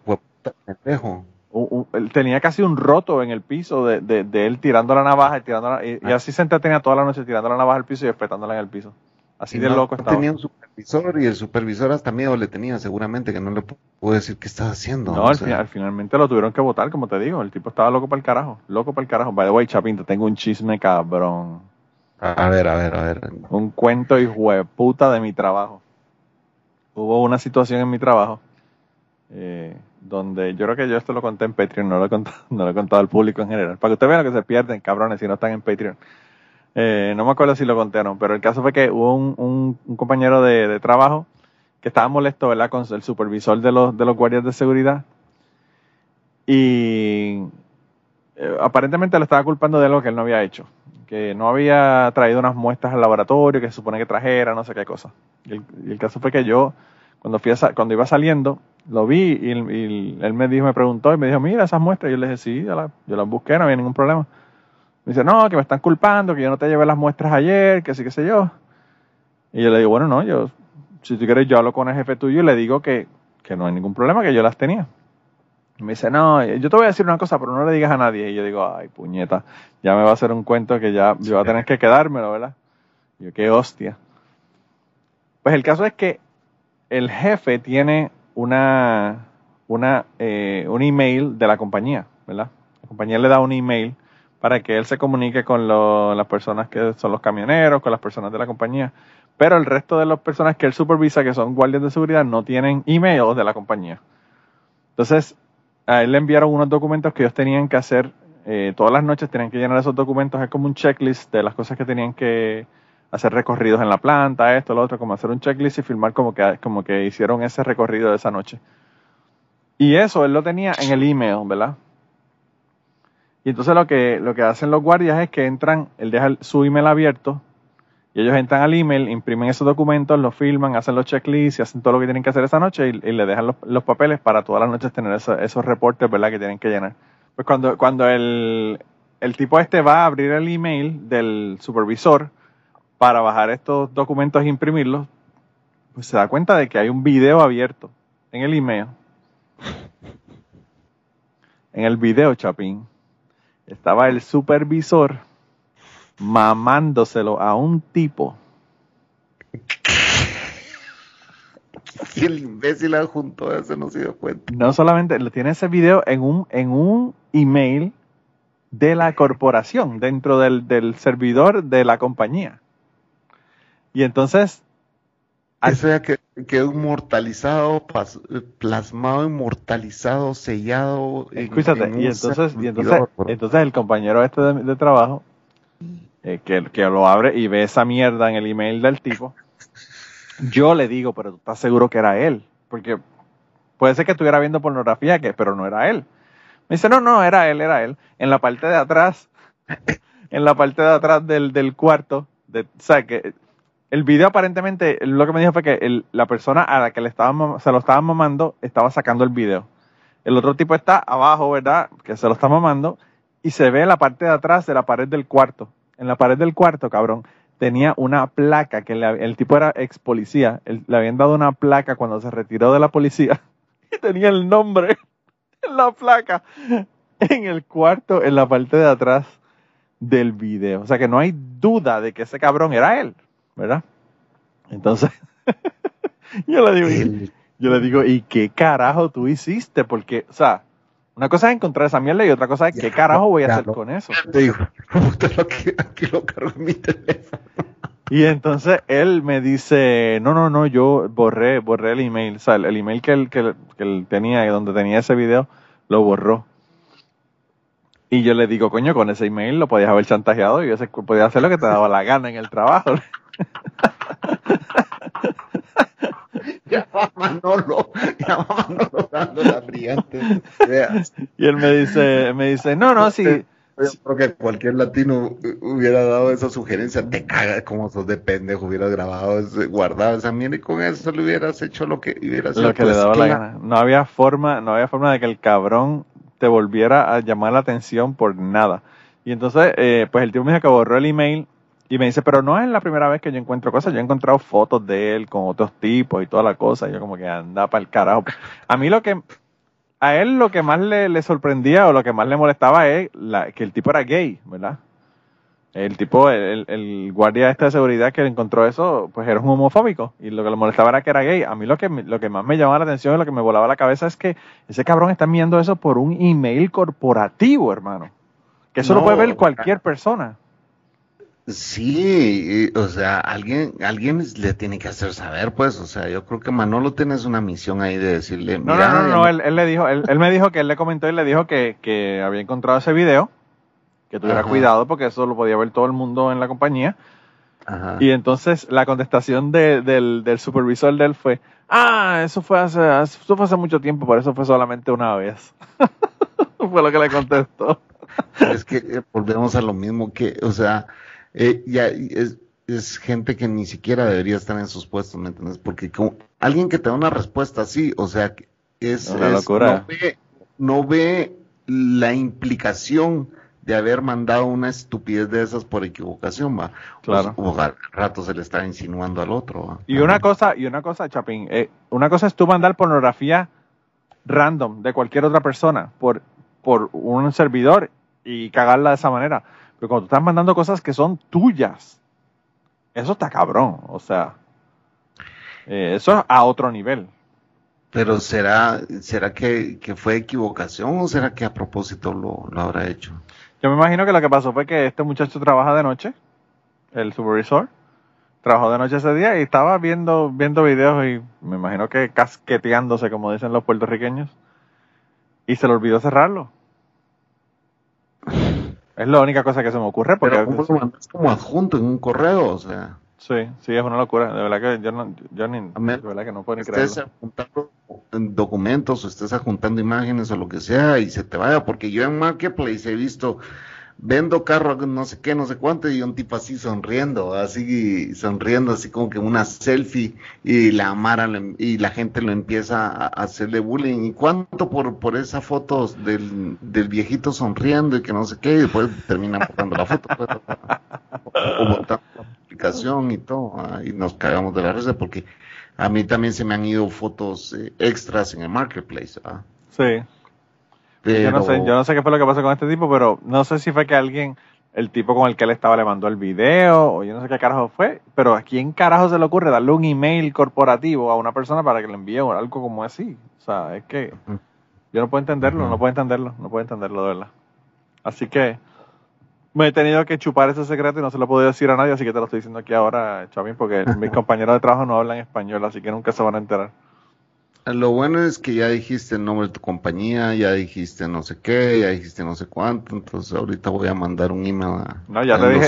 él tenía casi un roto en el piso de, de, él tirando la navaja y tirando y, ah. así se entretenía toda la noche tirando la navaja al piso y espetándola en el piso. Así de loco estaba. tenía un supervisor y el supervisor hasta miedo le tenía seguramente que no le puedo decir qué estaba haciendo. No, al, final, finalmente lo tuvieron que votar, como te digo. El tipo estaba loco para el carajo, loco para el carajo. By the way, Chapín, te tengo un chisme cabrón. A ver, a ver, a ver. Un cuento de puta de mi trabajo. Hubo una situación en mi trabajo eh, donde yo creo que yo esto lo conté en Patreon, no lo he contado, [laughs] no lo al público en general, para que ustedes vean lo que se pierden, cabrones, si no están en Patreon. Eh, no me acuerdo si lo conté o no, pero el caso fue que hubo un, compañero de, trabajo que estaba molesto, ¿verdad?, con el supervisor de los, de los guardias de seguridad. Y eh, aparentemente lo estaba culpando de algo que él no había hecho. Que no había traído unas muestras al laboratorio que se supone que trajera, no sé qué cosa. Y el, caso fue que yo, cuando, fui a, cuando iba saliendo, lo vi y, él me dijo, me preguntó y me dijo, mira esas muestras. Y yo le dije, sí, yo las, busqué, no había ningún problema. Me dice, no, que me están culpando, que yo no te llevé las muestras ayer, que sí, qué sé yo. Y yo le digo, bueno, no, yo, si tú quieres, yo hablo con el jefe tuyo y le digo que, que no hay ningún problema, que yo las tenía. Me dice, no, yo te voy a decir una cosa, pero no le digas a nadie. Y yo digo, ay, puñeta, ya me va a hacer un cuento que ya yo voy a tener que quedármelo, ¿verdad? Yo, qué hostia. Pues el caso es que el jefe tiene una, una, eh, un email de la compañía, ¿verdad? La compañía le da un email para que él se comunique con las personas que son los camioneros, con las personas de la compañía. Pero el resto de las personas que él supervisa, que son guardias de seguridad, no tienen email de la compañía. Entonces, a él le enviaron unos documentos que ellos tenían que hacer eh, todas las noches, tenían que llenar esos documentos. Es como un checklist de las cosas que tenían que hacer recorridos en la planta, esto, lo otro, como hacer un checklist y firmar como que, como que hicieron ese recorrido de esa noche. Y eso él lo tenía en el email, ¿verdad? Y entonces lo que, lo que hacen los guardias es que entran, él deja su email abierto y ellos entran al email, imprimen esos documentos, los filman, hacen los checklists y hacen todo lo que tienen que hacer esa noche y, le dejan los, papeles para todas las noches tener eso, esos reportes, ¿verdad? Que tienen que llenar. Pues cuando, cuando el, el tipo este va a abrir el email del supervisor para bajar estos documentos e imprimirlos, pues se da cuenta de que hay un video abierto en el email. En el video, Chapín, estaba el supervisor mamándoselo a un tipo. Y [laughs] el imbécil adjuntó ese no se dio cuenta. No solamente tiene ese video en un, en un email de la corporación, dentro del, del servidor de la compañía. Y entonces. O sea, que quedó inmortalizado, plasmado, inmortalizado, sellado. Escúchate, en, en y, entonces, y entonces, entonces el compañero este de, de trabajo eh, que, lo abre y ve esa mierda en el email del tipo, yo le digo, pero tú estás seguro que era él, porque puede ser que estuviera viendo pornografía, que, pero no era él. Me dice, no, no, era él, era él. En la parte de atrás, [laughs] en la parte de atrás del, del cuarto, de, o sea, que el video aparentemente, lo que me dijo fue que el, la persona a la que le estaban, se lo estaban mamando estaba sacando el video. El otro tipo está abajo, ¿verdad? Que se lo está mamando y se ve en la parte de atrás de la pared del cuarto. En la pared del cuarto, cabrón, tenía una placa que le, el tipo era ex policía. Le habían dado una placa cuando se retiró de la policía [laughs] y tenía el nombre [laughs] en la placa en el cuarto, en la parte de atrás del video. O sea que no hay duda de que ese cabrón era él, ¿verdad? Entonces, [laughs] yo le digo, yo le digo, ¿y qué carajo tú hiciste? Porque, o sea, una cosa es encontrar esa mierda y otra cosa es qué carajo voy a hacer con eso. Te digo, [laughs] aquí lo cargo en mi teléfono. Y entonces él me dice, no, no, no, yo borré, borré el email, o sea, el, el email que él, que, que él tenía donde tenía ese video, lo borró. Y yo le digo, coño, con ese email lo podías haber chantajeado y podías hacer lo que te daba la gana en el trabajo. [laughs] va Manolo, [laughs] va Manolo dando las brillantes ideas. Y él me dice, me dice, no, no, sí. Yo creo que cualquier latino hubiera dado esa sugerencia, te cagas como sos de pendejo, hubieras grabado, guardado esa mierda y con eso le hubieras hecho lo que hubieras Lo que le daba la gana. No había forma, no había forma de que el cabrón te volviera a llamar la atención por nada. Y entonces, eh, pues el tío me dijo que borró el email y me dice, pero no es la primera vez que yo encuentro cosas, yo he encontrado fotos de él con otros tipos y toda la cosa, y yo como que anda para el carajo. A mí lo que, a él lo que más le, le sorprendía o lo que más le molestaba es la, que el tipo era gay, ¿verdad? El tipo, el, el guardia este de seguridad que encontró eso, pues era un homofóbico. Y lo que le molestaba era que era gay. A mí lo que, lo que más me llamaba la atención y lo que me volaba la cabeza es que ese cabrón está enviando eso por un email corporativo, hermano. Que eso no, lo puede ver cualquier persona. Sí, o sea, alguien, alguien le tiene que hacer saber, pues, o sea, yo creo que Manolo tienes una misión ahí de decirle, no, no, no, no, él, él, le dijo, él, él, me dijo que él le comentó y le dijo que, que había encontrado ese video, que tuviera Ajá. cuidado porque eso lo podía ver todo el mundo en la compañía. Ajá. Y entonces la contestación de, del, del supervisor de él fue, ah, eso fue hace, eso fue hace mucho tiempo, por eso fue solamente una vez. [laughs] fue lo que le contestó. es que eh, volvemos a lo mismo que, o sea, eh, ya es, es, gente que ni siquiera debería estar en sus puestos, ¿me entiendes? Porque como, alguien que te da una respuesta así, o sea, es, una locura. no, ve, no ve la implicación de haber mandado una estupidez de esas por equivocación, va. Claro. O, o al rato se le está insinuando al otro. ¿va? Y una cosa, y una cosa, Chapín, eh, una cosa es tú mandar pornografía random de cualquier otra persona por, por un servidor y cagarla de esa manera. Pero cuando tú estás mandando cosas que son tuyas, eso está cabrón. O sea, eh, eso es a otro nivel. Pero será, será que, que, fue equivocación o será que a propósito lo, lo, habrá hecho? Yo me imagino que lo que pasó fue que este muchacho trabaja de noche, el supervisor, trabajó de noche ese día y estaba viendo, viendo videos y me imagino que casqueteándose, como dicen los puertorriqueños, y se le olvidó cerrarlo. Es la única cosa que se me ocurre. Porque Pero ¿cómo lo mandas como adjunto en un correo? O sea. Sí, sí, es una locura. De verdad que yo, no, yo ni, de verdad que no puedo ni estés creerlo. adjuntando documentos o estés adjuntando imágenes o lo que sea y se te vaya. Porque yo en Marketplace he visto, vendo carro, no sé qué, no sé cuánto, y un tipo así sonriendo, así sonriendo, así como que una selfie, y la Mara y la gente lo empieza a hacerle bullying. ¿Y cuánto por, por esa foto del, del viejito sonriendo y que no sé qué? Y después terminan botando la foto, pues, o, o botando la aplicación y todo, ah, y nos cagamos de la risa porque a mí también se me han ido fotos eh, extras en el marketplace. ¿ah? Sí. Pero... Yo no sé, yo no sé qué fue lo que pasó con este tipo, pero no sé si fue que alguien, el tipo con el que él estaba le mandó el video, o yo no sé qué carajo fue, pero a quién carajo se le ocurre darle un email corporativo a una persona para que le envíe algo como así. O sea, es que yo no puedo entenderlo, uh -huh. no puedo entenderlo, no puedo entenderlo de verdad. Así que me he tenido que chupar ese secreto y no se lo he podido decir a nadie, así que te lo estoy diciendo aquí ahora, Chavín, porque [laughs] mis compañeros de trabajo no hablan español, así que nunca se van a enterar. Lo bueno es que ya dijiste el nombre de tu compañía, ya dijiste no sé qué, ya dijiste no sé cuánto, entonces ahorita voy a mandar un email a... No, ya te los... dije,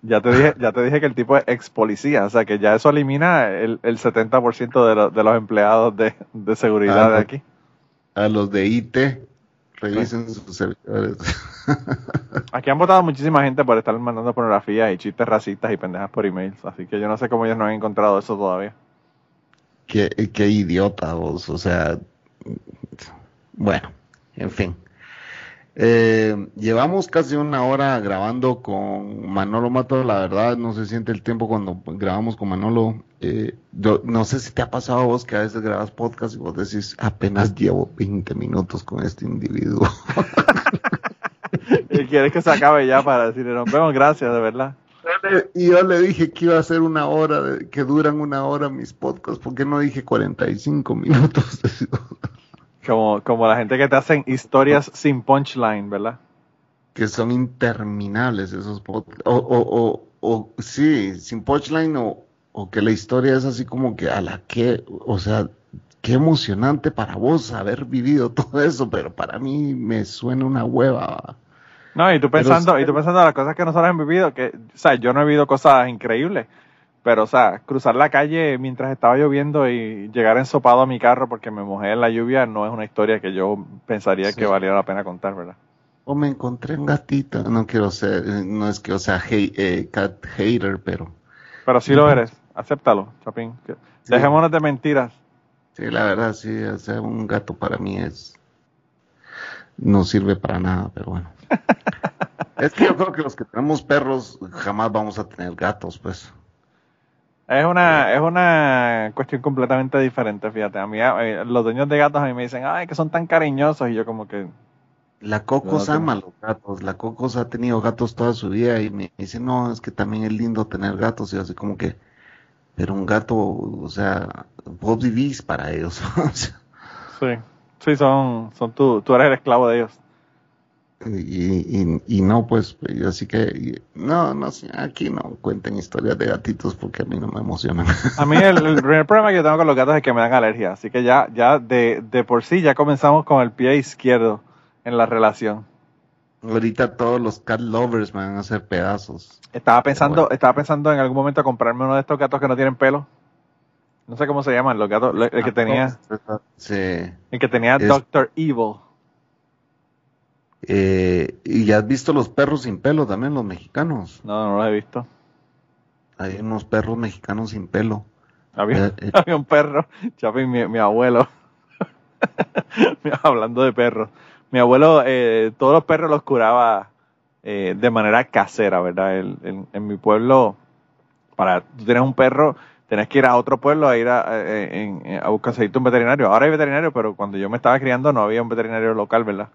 ya te dije, ya te dije que el tipo es ex policía, o sea que ya eso elimina el, el 70% de, lo, de los empleados de, de seguridad a de aquí. A los de IT, revisen sí. sus servidores. [laughs] Aquí han votado muchísima gente por estar mandando pornografía y chistes racistas y pendejas por emails, así que yo no sé cómo ellos no han encontrado eso todavía. Qué, qué idiota vos, o sea, bueno, en fin. Eh, llevamos casi una hora grabando con Manolo Mato, la verdad no se siente el tiempo cuando grabamos con Manolo. Eh, yo, no sé si te ha pasado a vos que a veces grabas podcast y vos decís, apenas llevo 20 minutos con este individuo. [laughs] y quieres que se acabe ya para decirle, nos vemos, gracias, de verdad. Y yo le dije que iba a ser una hora, de, que duran una hora mis podcasts, ¿por qué no dije 45 minutos? [laughs] Como, como la gente que te hacen historias sin punchline, ¿verdad? Que son interminables esos podcasts. O, o, o, o sí, sin punchline o, o que la historia es así como que a la que, o sea, qué emocionante para vos haber vivido [laughs] todo eso, pero para mí me suena una hueva. No, y tú pensando, pero, y tú pensando las cosas que nosotros hemos vivido, que, o sea, yo no he vivido cosas increíbles, pero, o sea, cruzar la calle mientras estaba lloviendo y llegar ensopado a mi carro porque me mojé en la lluvia no es una historia que yo pensaría sí. que valiera la pena contar, ¿verdad? O me encontré un gatito, no quiero ser, no es que, o sea, eh, cat hater, pero... Pero sí lo eres, acéptalo, Chapín. Sí. Dejémonos de mentiras. Sí, la verdad, sí, o sea, un gato para mí es... No sirve para nada, pero bueno. [laughs] es que yo creo que los que tenemos perros jamás vamos a tener gatos, pues. Es una, es una cuestión completamente diferente, fíjate. A mí, eh, los dueños de gatos a mí me dicen, ay, que son tan cariñosos, y yo como que... La Cocos no, ama los gatos, la Cocos ha tenido gatos toda su vida, y me dice, no, es que también es lindo tener gatos, y así como que, pero un gato, o sea, vos vivís para ellos. [laughs] sí, sí, son, son tú, tú eres el esclavo de ellos. Y, y, y no, pues, así que, no, no, aquí no cuenten historias de gatitos porque a mí no me emocionan. A mí el, el [laughs] primer problema que yo tengo con los gatos es que me dan alergia, así que ya, ya de, de por sí ya comenzamos con el pie izquierdo en la relación. Ahorita todos los cat lovers me van a hacer pedazos. Estaba pensando, Bueno. estaba pensando en algún momento comprarme uno de estos gatos que no tienen pelo. No sé cómo se llaman, los gatos, el que tenía, Sí. el que tenía Es- Doctor Evil. Eh, y ya has visto los perros sin pelo también, los mexicanos. No, no lo he visto. Hay unos perros mexicanos sin pelo. Había, Eh, [laughs] eh. había un perro, Chapi, mi, mi abuelo. [laughs] Hablando de perros. Mi abuelo, eh, todos los perros los curaba de manera casera, ¿verdad? El- en mi pueblo, para tú tienes un perro, tenés que ir a otro pueblo a ir a, eh, a buscar conseguirte un veterinario. Ahora hay veterinario, pero cuando yo me estaba criando no había un veterinario local, ¿verdad?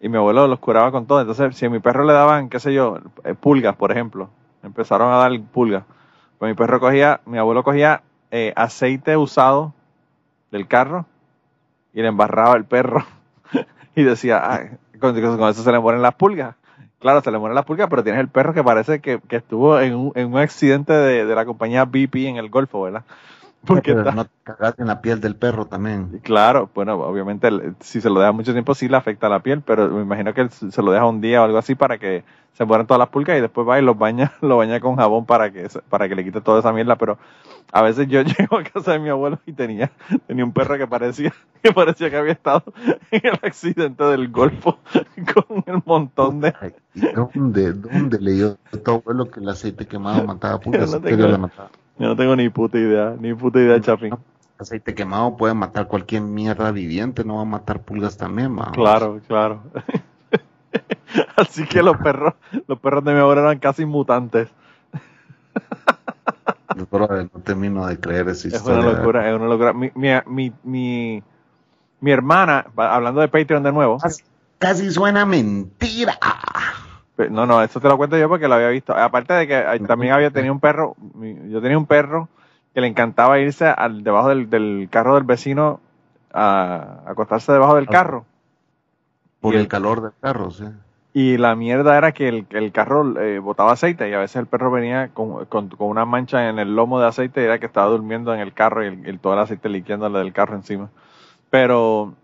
Y mi abuelo los curaba con todo. Entonces, si a mi perro le daban, qué sé yo, eh, pulgas, por ejemplo, empezaron a dar pulgas. Pues mi perro cogía, mi abuelo cogía eh, aceite usado del carro y le embarraba el perro [laughs] y decía, "Ay, con, con eso se le mueren las pulgas. Claro, se le mueren las pulgas, pero tienes el perro que parece que, que estuvo en un, en un accidente de, de la compañía BP en el Golfo, ¿verdad? Porque Pero está- no te cagas en la piel del perro también. Claro, bueno, obviamente el- si se lo deja mucho tiempo sí le afecta a la piel, pero me imagino que él se lo deja un día o algo así para que se mueran todas las pulgas y después va y los baña, [laughs] lo baña con jabón para que para que le quite toda esa mierda, pero a veces yo [laughs] llego a casa de mi abuelo y tenía tenía un perro que parecía [laughs] que parecía que había estado [laughs] en el accidente del Golfo con el montón de Ay, ¿y ¿Dónde, dónde leyó tu abuelo que el aceite quemado mataba pulgas? Yo no ¿En serio tengo- la mataba? yo no tengo ni puta idea, ni puta idea, Chapín. Aceite quemado puede matar cualquier mierda viviente, no va a matar pulgas también, vamos. Claro, claro. Así que los perros, los perros de mi abuelo eran casi mutantes. Brother, no termino de creer esa Es historia. una locura, es una locura. Mi, mi, mi, mi, hermana, hablando de Patreon de nuevo, Casi, casi suena mentira. no, no, eso te lo cuento yo porque lo había visto. Aparte de que eh, también había tenido un perro, yo tenía un perro que le encantaba irse al debajo del, del carro del vecino a, acostarse debajo del Ah. carro. Por el- el calor del carro, sí. Y la mierda era que el, el carro eh, botaba aceite y a veces el perro venía con, con- con una mancha en el lomo de aceite y era que estaba durmiendo en el carro y el, el- todo el aceite liquiándole del carro encima. Pero,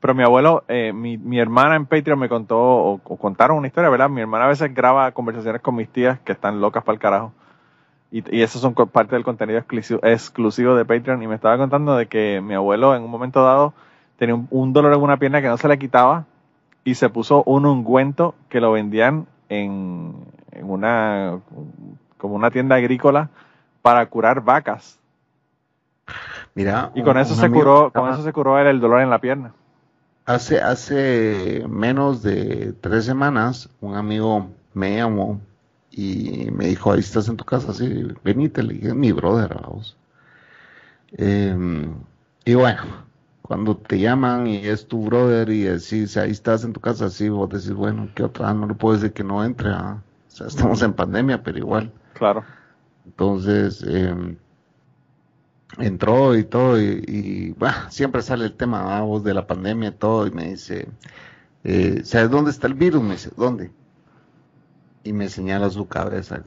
pero mi abuelo, eh, mi, mi hermana en Patreon me contó, o, o contaron una historia, ¿verdad? Mi hermana a veces graba conversaciones con mis tías que están locas para el carajo. Y, y esos son parte del contenido exclusivo, exclusivo de Patreon. Y me estaba contando de que mi abuelo en un momento dado tenía un, un dolor en una pierna que no se le quitaba y se puso un ungüento que lo vendían en, en una como una tienda agrícola para curar vacas. Mira, y con un- eso un se curó con eso se curó el dolor en la pierna. Hace, hace menos de tres semanas, un amigo me llamó y me dijo, ahí estás en tu casa, sí, venite, le dije, mi brother, vamos. Em, y bueno, cuando te llaman y es tu brother y decís, ahí estás en tu casa, sí, vos decís, bueno, ¿qué otra? No le puedo decir que no entre, ah. O sea, [laughs] estamos en pandemia, pero igual. claro Entonces, eh, entró y todo, y, y, bah, siempre sale el tema vamos, de la pandemia y todo, y me dice, eh, ¿sabes dónde está el virus? Me dice, ¿dónde? Y me señala su cabeza.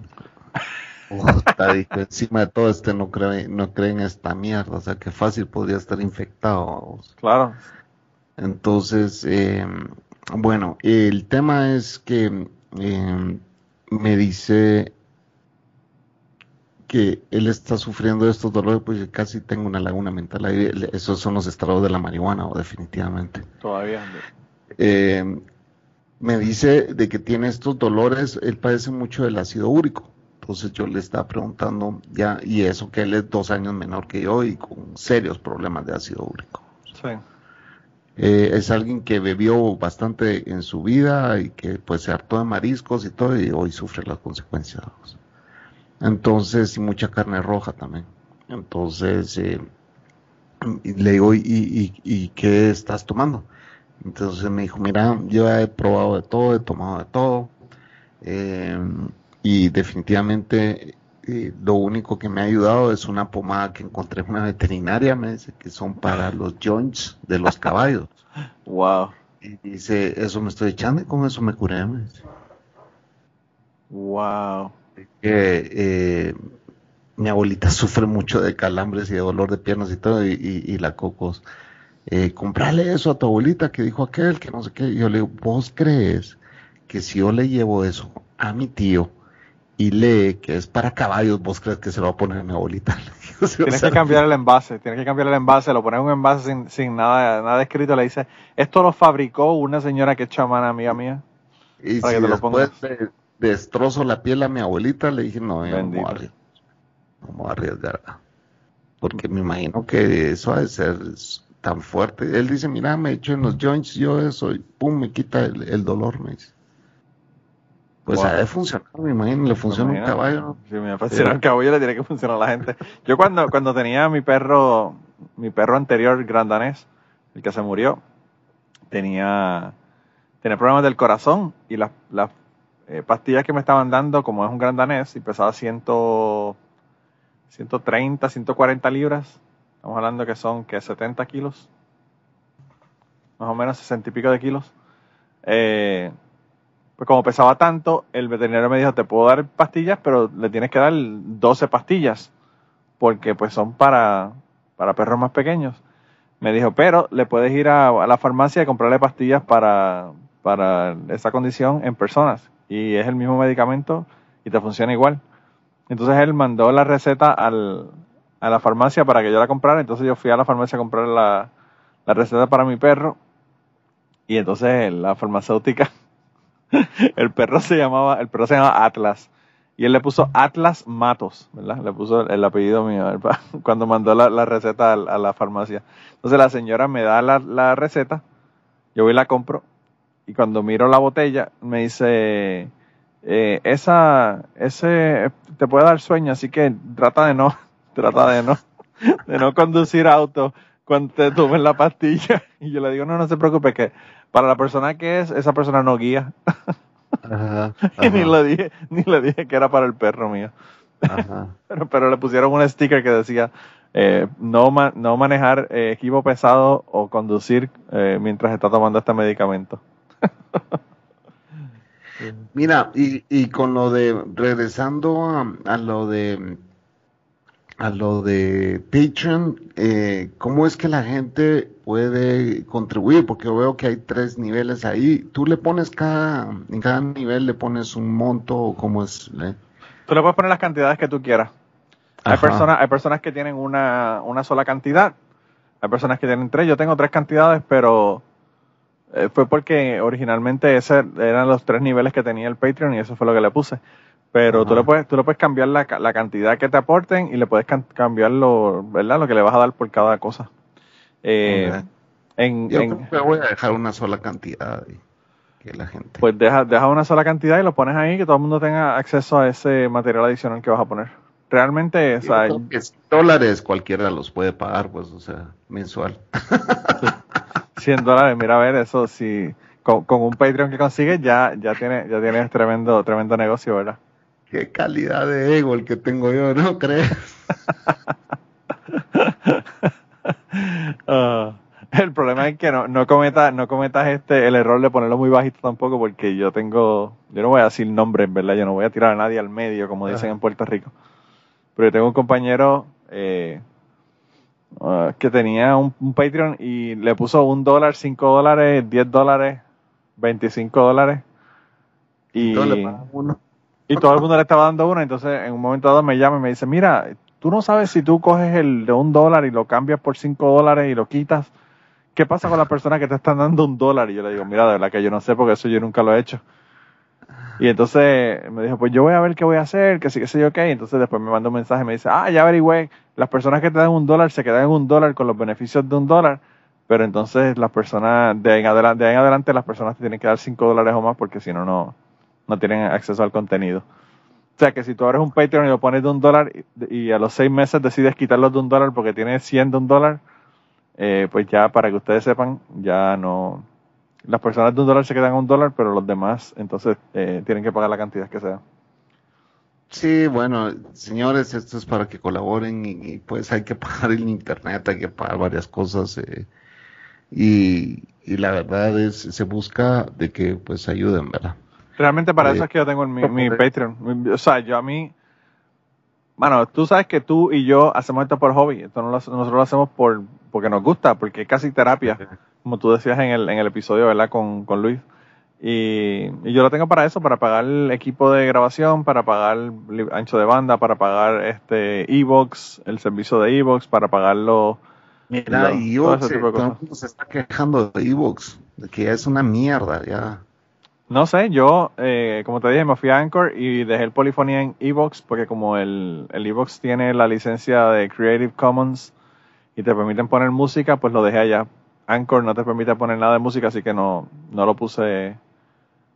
Puta, encima de todo este no cree, no cree en esta mierda, o sea, que fácil podría estar infectado. vamos. claro Entonces, eh, bueno, el tema es que eh, me dice que él está sufriendo de estos dolores, pues yo casi tengo una laguna mental ahí. Esos son los estrados de la marihuana, o definitivamente. todavía Eh, me dice de que tiene estos dolores, él padece mucho del ácido úrico. Entonces yo le estaba preguntando ya, y eso que él es dos años menor que yo y con serios problemas de ácido úrico. sí Eh, es alguien que bebió bastante en su vida y que pues se hartó de mariscos y todo y hoy sufre las consecuencias. Entonces, y mucha carne roja también. Entonces, eh, le digo, ¿y, y, y qué estás tomando? Entonces me dijo, mira, yo he probado de todo, he tomado de todo. eh, y definitivamente eh, lo único que me ha ayudado es una pomada que encontré en una veterinaria, me dice que son para los joints de los caballos. [laughs] wow Y dice, eso me estoy echando y con eso me curé. me dice. Wow. Que eh, mi abuelita sufre mucho de calambres y de dolor de piernas y todo, y, y- y la cocos. Eh, comprale eso a tu abuelita que dijo aquel, que no sé qué. Y yo le digo, ¿vos crees que si yo le llevo eso a mi tío y lee que es para caballos, vos crees que se lo va a poner a mi abuelita? [laughs] O sea, Tienes que cambiar el envase, tienes que cambiar el envase, lo pones en un envase sin, sin nada, nada escrito, le dices, esto lo fabricó una señora que es chamana amiga mía. Y para si que te lo después de- destrozo la piel a mi abuelita, le dije, no, yo no me voy a arriesgar. No me voy a arriesgar. Porque me imagino que eso ha de ser tan fuerte. Él dice, mira, me echo en los joints yo eso y pum, me quita el, el dolor, me dice. Pues Wow. ha de funcionar, me imagino, le funciona un Imagina. caballo. Si me funciona un caballo le tiene que funcionar a la gente. Yo cuando, cuando tenía mi perro, mi perro anterior, grandanés, el que se murió, tenía, tenía problemas del corazón y las, las eh, pastillas que me estaban dando, como es un grandanés y pesaba 100, 130, 140 libras, estamos hablando que son que 70 kilos, más o menos 60 y pico de kilos. Eh, pues como pesaba tanto, el veterinario me dijo, te puedo dar pastillas, pero le tienes que dar 12 pastillas, porque pues son para, para perros más pequeños. Me dijo, pero le puedes ir a, a la farmacia y comprarle pastillas para, para esa condición en personas. Y es el mismo medicamento y te funciona igual. Entonces él mandó la receta al, a la farmacia para que yo la comprara. Entonces yo fui a la farmacia a comprar la, la receta para mi perro. Y entonces la farmacéutica [laughs] el perro se llamaba, el perro se llamaba Atlas. Y él le puso Atlas Matos, ¿verdad? Le puso el, el apellido mío [laughs] cuando mandó la, receta a, la farmacia. Entonces la señora me da la, receta, yo voy y la compro, y cuando miro la botella me dice, eh, esa, ese te puede dar sueño, así que trata de no, [laughs] trata de no, de no conducir auto cuando te la pastilla. Y yo le digo, no, no se preocupe, que para la persona que es, esa persona no guía. Ajá, [laughs] Y ni le dije, ni le dije que era para el perro mío. ajá. [laughs] Pero, pero le pusieron un sticker que decía eh, no, ma- no manejar eh, equipo pesado o conducir eh, mientras está tomando este medicamento. [laughs] Mira, y, y con lo de, regresando a, a lo de, a lo de Patreon, eh, ¿cómo es que la gente puede contribuir? Porque yo veo que hay tres niveles ahí. ¿Tú le pones cada, en cada nivel le pones un monto o cómo es? eh? Tú le puedes poner las cantidades que tú quieras. Hay personas, hay personas que tienen una, una sola cantidad. Hay personas que tienen tres. Yo tengo tres cantidades, pero eh, fue porque originalmente ese eran los tres niveles que tenía el Patreon y eso fue lo que le puse. Pero tú le puedes, tú le puedes cambiar la, la cantidad que te aporten y le puedes can- cambiar lo, ¿verdad? lo que le vas a dar por cada cosa. Eh, en, Yo en- creo que voy a dejar una sola cantidad y que la gente. pues deja, deja una sola cantidad y lo pones ahí que todo el mundo tenga acceso a ese material adicional que vas a poner. Realmente, o sea, creo que 100 dólares cualquiera los puede pagar, pues, o sea, mensual. [laughs] 100 dólares, mira a ver, eso si con, con un Patreon que consigues ya, ya, tiene, ya tienes tremendo, tremendo negocio, ¿verdad? Qué calidad de ego el que tengo yo, ¿no crees? [laughs] Ah, el problema es que no, no cometas, no cometas este, el error de ponerlo muy bajito tampoco, porque yo tengo, yo no voy a decir nombres, ¿verdad? Yo no voy a tirar a nadie al medio, como dicen Ajá. en Puerto Rico. Pero yo tengo un compañero eh, ah, que tenía un, un Patreon y le puso un dólar, cinco dólares, diez dólares, veinticinco dólares. Y, Entonces le uno. Y todo el mundo le estaba dando una, entonces en un momento dado me llama y me dice, mira, tú no sabes si tú coges el de un dólar y lo cambias por cinco dólares y lo quitas, ¿qué pasa con las personas que te están dando un dólar? Y yo le digo, mira, de verdad que yo no sé porque eso yo nunca lo he hecho. Y entonces me dijo, pues yo voy a ver qué voy a hacer, que sí, que sé yo qué. Entonces después me mandó un mensaje y me dice, ah, ya averigüé, las personas que te dan un dólar se quedan en un dólar con los beneficios de un dólar, pero entonces las personas, de ahí en adelante, de ahí en adelante las personas te tienen que dar cinco dólares o más porque si no, no, no tienen acceso al contenido. O sea que si tú abres un Patreon y lo pones de un dólar y, a los seis meses decides quitarlo de un dólar porque tienes 100 de un dólar, eh, pues ya para que ustedes sepan, ya no... Las personas de un dólar se quedan a un dólar, pero los demás entonces eh, tienen que pagar la cantidad que sea. Sí, bueno, señores, esto es para que colaboren y, y, pues hay que pagar el internet, hay que pagar varias cosas eh, y, y la verdad es, se busca de que pues ayuden, ¿verdad? Realmente para eso es que yo tengo mi, mi. Patreon. O sea, yo a mí, bueno, tú sabes que tú y yo hacemos esto por hobby. Esto no lo- nosotros lo hacemos por porque nos gusta, porque es casi terapia, como tú decías en el, en el episodio, ¿verdad? Con, con Luis. Y, y yo lo tengo para eso, para pagar el equipo de grabación, para pagar ancho de banda, para pagar este Evox, el servicio de Evox, para pagarlo. Mira, Evox, de eh, se está quejando de Evox, de que es una mierda, ya. No sé, yo, eh, como te dije, me fui a Anchor y dejé el polifonía en Evox, porque como el, el Evox tiene la licencia de Creative Commons y te permiten poner música, pues lo dejé allá. Anchor no te permite poner nada de música, así que no, no lo puse,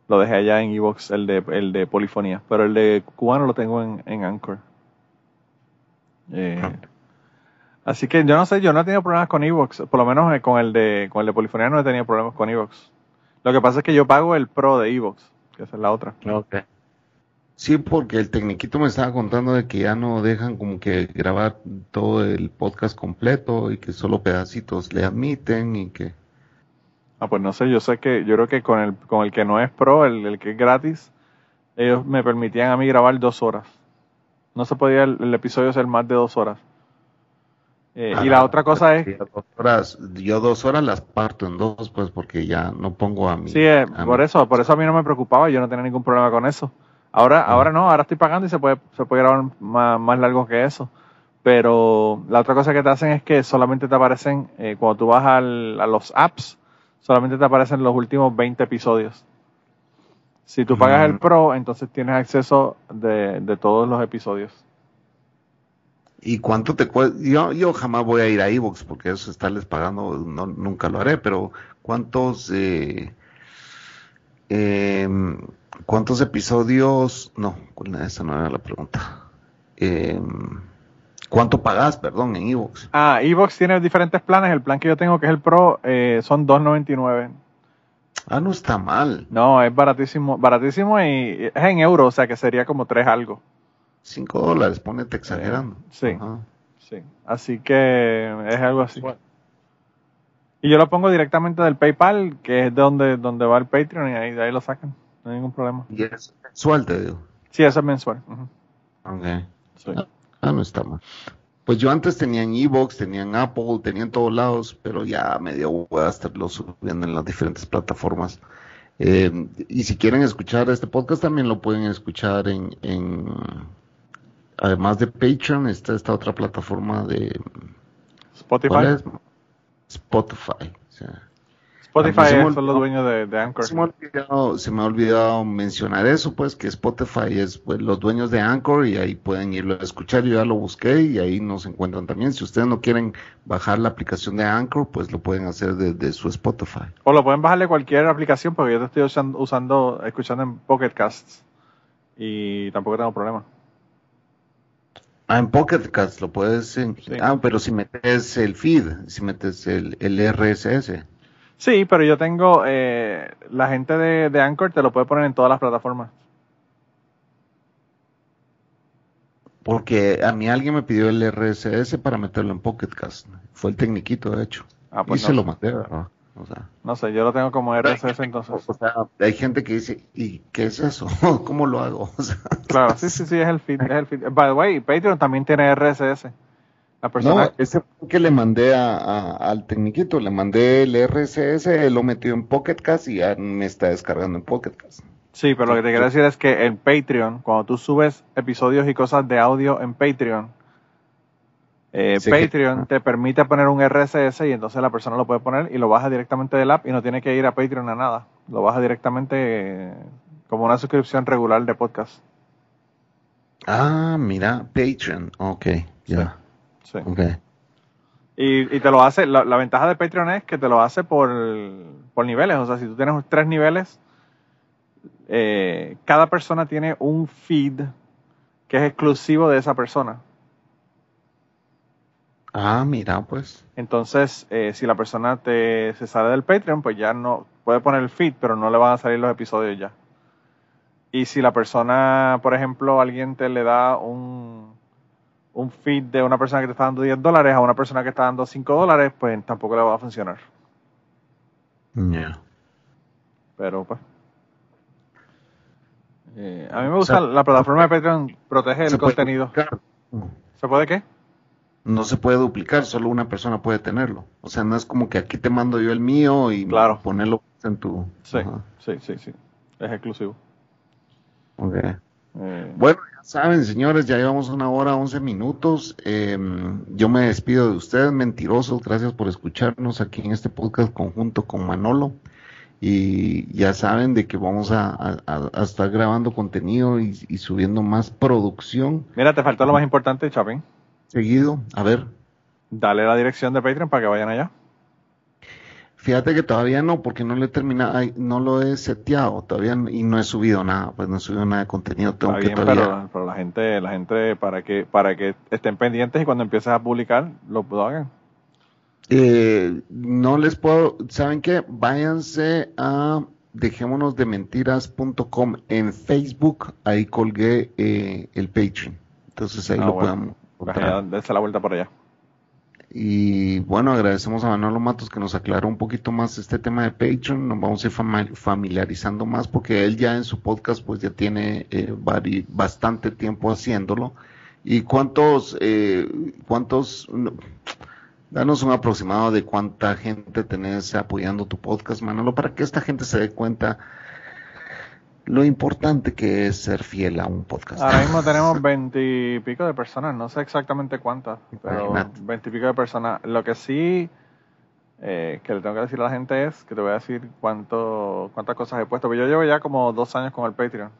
lo dejé allá en Evox, el de, el de polifonía. Pero el de cubano lo tengo en, en Anchor. Eh, así que yo no sé, yo no he tenido problemas con Evox, por lo menos eh, con el de, con el de polifonía no he tenido problemas con Evox. Lo que pasa es que yo pago el Pro de Evox, que esa es la otra. Sí, porque el tecniquito me estaba contando de que ya no dejan como que grabar todo el podcast completo y que solo pedacitos le admiten y que... Ah, pues no sé, yo sé que, yo creo que con el, con el que no es Pro, el, el que es gratis, ellos me permitían a mí grabar dos horas. No se podía el, el episodio ser más de dos horas. Eh, y la Ah, otra cosa es, yo dos horas, yo dos horas las parto en dos, pues porque ya no pongo a mi... sí, eh, a por eso, por eso a mí no me preocupaba, yo no tenía ningún problema con eso. Ahora, ahora no, ahora estoy pagando y se puede, se puede grabar más, más largo que eso. Pero la otra cosa que te hacen es que solamente te aparecen, eh, cuando tú vas al- a los apps, solamente te aparecen los últimos 20 episodios. Si tú pagas el Mm. Pro, entonces tienes acceso de, de todos los episodios. ¿Y cuánto te cuesta? Yo, yo jamás voy a ir a Evox porque eso estarles pagando, no, nunca lo haré, pero ¿cuántos, eh, em, cuántos episodios? No, esa no era la pregunta. Em, ¿Cuánto pagas, perdón, en Evox? Ah, Evox tiene diferentes planes. El plan que yo tengo, que es el Pro, eh, son 2.99. Ah, no está mal. No, es baratísimo, baratísimo y es en euros, o sea que sería como 3 algo. Cinco dólares, ponete exagerando. sí. Ajá. Sí, así que es algo así. Y yo lo pongo directamente del PayPal, que es de donde, donde va el Patreon, y ahí, de ahí lo sacan. No hay ningún problema. Y es mensual, te digo. Sí, eso es mensual. ujú, Ok. sí. Ah, no está mal. Pues yo antes tenía en Evox, tenía en Apple, tenía en todos lados, pero ya me dio hueva estarlo subiendo en las diferentes plataformas. Eh, y si quieren escuchar este podcast, también lo pueden escuchar en, en además de Patreon, está esta otra plataforma de Spotify. ¿cuál es? Spotify. o sea, Spotify son los dueños de, de Anchor. se me, ha olvidado, se me ha olvidado mencionar eso, pues que Spotify es pues, los dueños de Anchor y ahí pueden irlo a escuchar. Yo ya lo busqué y ahí nos encuentran también. Si ustedes no quieren bajar la aplicación de Anchor, pues lo pueden hacer desde su Spotify. O lo pueden bajarle cualquier aplicación, porque yo te estoy usando, usando escuchando en Pocket Casts. Y tampoco tengo problema. Ah, en Pocket Cast lo puedes. en- Sí. Ah, pero si metes el feed, si metes el, el RSS. Sí, pero yo tengo. Eh, la gente de, de Anchor te lo puede poner en todas las plataformas. Porque a mí alguien me pidió el RSS para meterlo en Pocket Cast. Fue el tecniquito, de hecho. Ah, pues y se no, lo mandé, ¿verdad? O sea. no sé, yo lo tengo como RSS entonces. O sea, hay gente que dice, ¿y qué es eso? [laughs] ¿Cómo lo hago? [laughs] O sea, Claro, sí, sí, sí, es el feed. Es el feed. By the way, Patreon también tiene RSS. La persona. no, ese que le mandé a, a- al tecniquito, le mandé el RSS, lo metió en Pocket Cast y ya me está descargando en Pocket Cast. Sí, pero lo que te quiero decir es que en Patreon, cuando tú subes episodios y cosas de audio en Patreon, eh, Sí que- Patreon te permite poner un RSS y entonces la persona lo puede poner y lo baja directamente del app y no tiene que ir a Patreon a nada. Lo baja directamente eh, como una suscripción regular de podcast. Ah, mira, Patreon, ok, ya, Sí. ok. Y, y te lo hace, la, la ventaja de Patreon es que te lo hace por, por niveles. O sea, si tú tienes tres niveles, eh, cada persona tiene un feed que es exclusivo de esa persona. Ah, mira, pues. Entonces, eh, si la persona te, se sale del Patreon, pues ya no puede poner el feed, pero no le van a salir los episodios ya. Y si la persona, por ejemplo, alguien te le da un, un feed de una persona que te está dando 10 dólares a una persona que está dando 5 dólares, pues tampoco le va a funcionar. Ya. Pero pues. Eh, a mí me gusta la plataforma de Patreon, protege el puede contenido. ¿Se puede qué? No se puede duplicar, solo una persona puede tenerlo. O sea, no es como que aquí te mando yo el mío y Claro. ponerlo en tu. Sí, Ajá. sí, sí, sí. Es exclusivo. Ok. Eh, Bueno, ya saben, señores, ya llevamos una hora, once minutos. Eh, yo me despido de ustedes, mentirosos. Gracias por escucharnos aquí en este podcast conjunto con Manolo. Y ya saben de que vamos a, a- a- a estar grabando contenido y, y subiendo más producción mira, te faltó lo más importante, Chapin. Seguido. A ver, Dale la dirección de Patreon para que vayan allá. fíjate que todavía no, porque no terminado, ay, no lo he seteado todavía y no he subido nada, pues no he subido nada de contenido. Tengo Está que bien, todavía. pero, pero la gente, la gente para que, para que estén pendientes y cuando empieces a publicar, lo, lo hagan. Eh, no les puedo, ¿saben qué? Váyanse a dejémonos de mentiras.com en Facebook, ahí colgué eh, el Patreon. Entonces ahí Ah, lo bueno. allá, dense la vuelta por allá. Y bueno, agradecemos a Manolo Matos que nos aclaró un poquito más este tema de Patreon. Nos vamos a ir familiarizando más porque él ya en su podcast pues ya tiene eh, bastante tiempo haciéndolo. ¿Y cuántos, eh, cuántos, no, danos un aproximado de cuánta gente tenés apoyando tu podcast, Manolo, para que esta gente se dé cuenta lo importante que es ser fiel a un podcast. Ahora mismo [laughs] tenemos veintipico de personas, no sé exactamente cuántas, pero veintipico de personas. Lo que sí eh, que le tengo que decir a la gente es que te voy a decir cuánto, cuántas cosas he puesto. Pero yo llevo ya como dos años con el Patreon.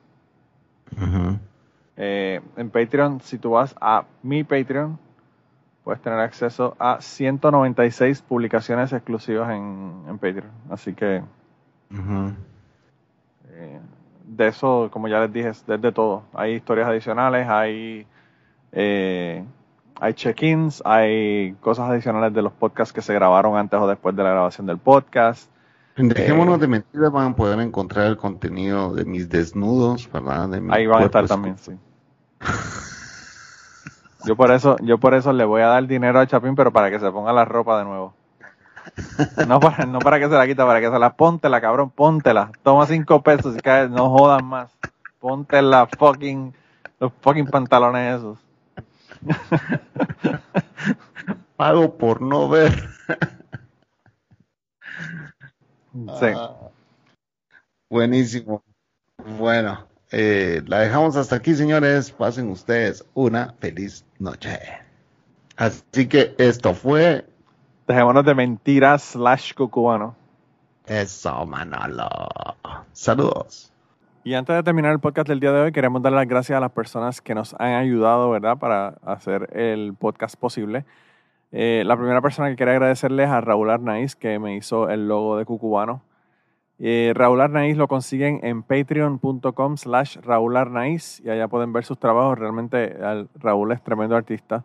Eh, en Patreon, si tú vas a mi Patreon, puedes tener acceso a 196 publicaciones exclusivas en, en Patreon. Así que eh, de eso, como ya les dije, es de, todo. Hay historias adicionales, hay, eh, hay check-ins, hay cosas adicionales de los podcasts que se grabaron antes o después de la grabación del podcast. Dejémonos Eh, de mentiras van a poder encontrar el contenido de mis desnudos, ¿verdad? De mi Ahí van a estar también, sí. Yo por eso, yo por eso le voy a dar dinero a Chapín, pero para que se ponga la ropa de nuevo. [laughs] No para, no para que se la quita, para que se la póntela, cabrón, póntela. Toma cinco pesos y cae, no jodas más. Ponte la fucking, los fucking pantalones esos. [laughs] Pago por no ver. [laughs] Sí. Ah, buenísimo. Bueno, eh, la dejamos hasta aquí, señores. Pasen ustedes una feliz noche. Así que esto fue Dejémonos de mentiras slash cucubano. eso, Manolo. Saludos. Y antes de terminar el podcast del día de hoy, queremos dar las gracias a las personas que nos han ayudado, ¿verdad?, para hacer el podcast posible. Eh, la primera persona que quería agradecerles a Raúl Arnaiz, que me hizo el logo de Cucubano. Eh, Raúl Arnaiz lo consiguen en patreon.com slash Raúl Arnaiz y allá pueden ver sus trabajos. Realmente al- Raúl es tremendo artista.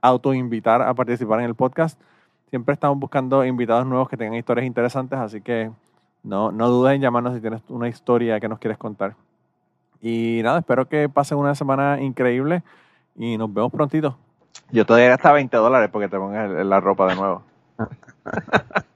autoinvitar a participar en el podcast. Siempre estamos buscando invitados nuevos que tengan historias interesantes, así que no, no dudes en llamarnos si tienes una historia que nos quieres contar. Y nada, espero que pasen una semana increíble y nos vemos prontito. Yo te daría hasta 20 dólares porque te pongas la ropa de nuevo. [laughs]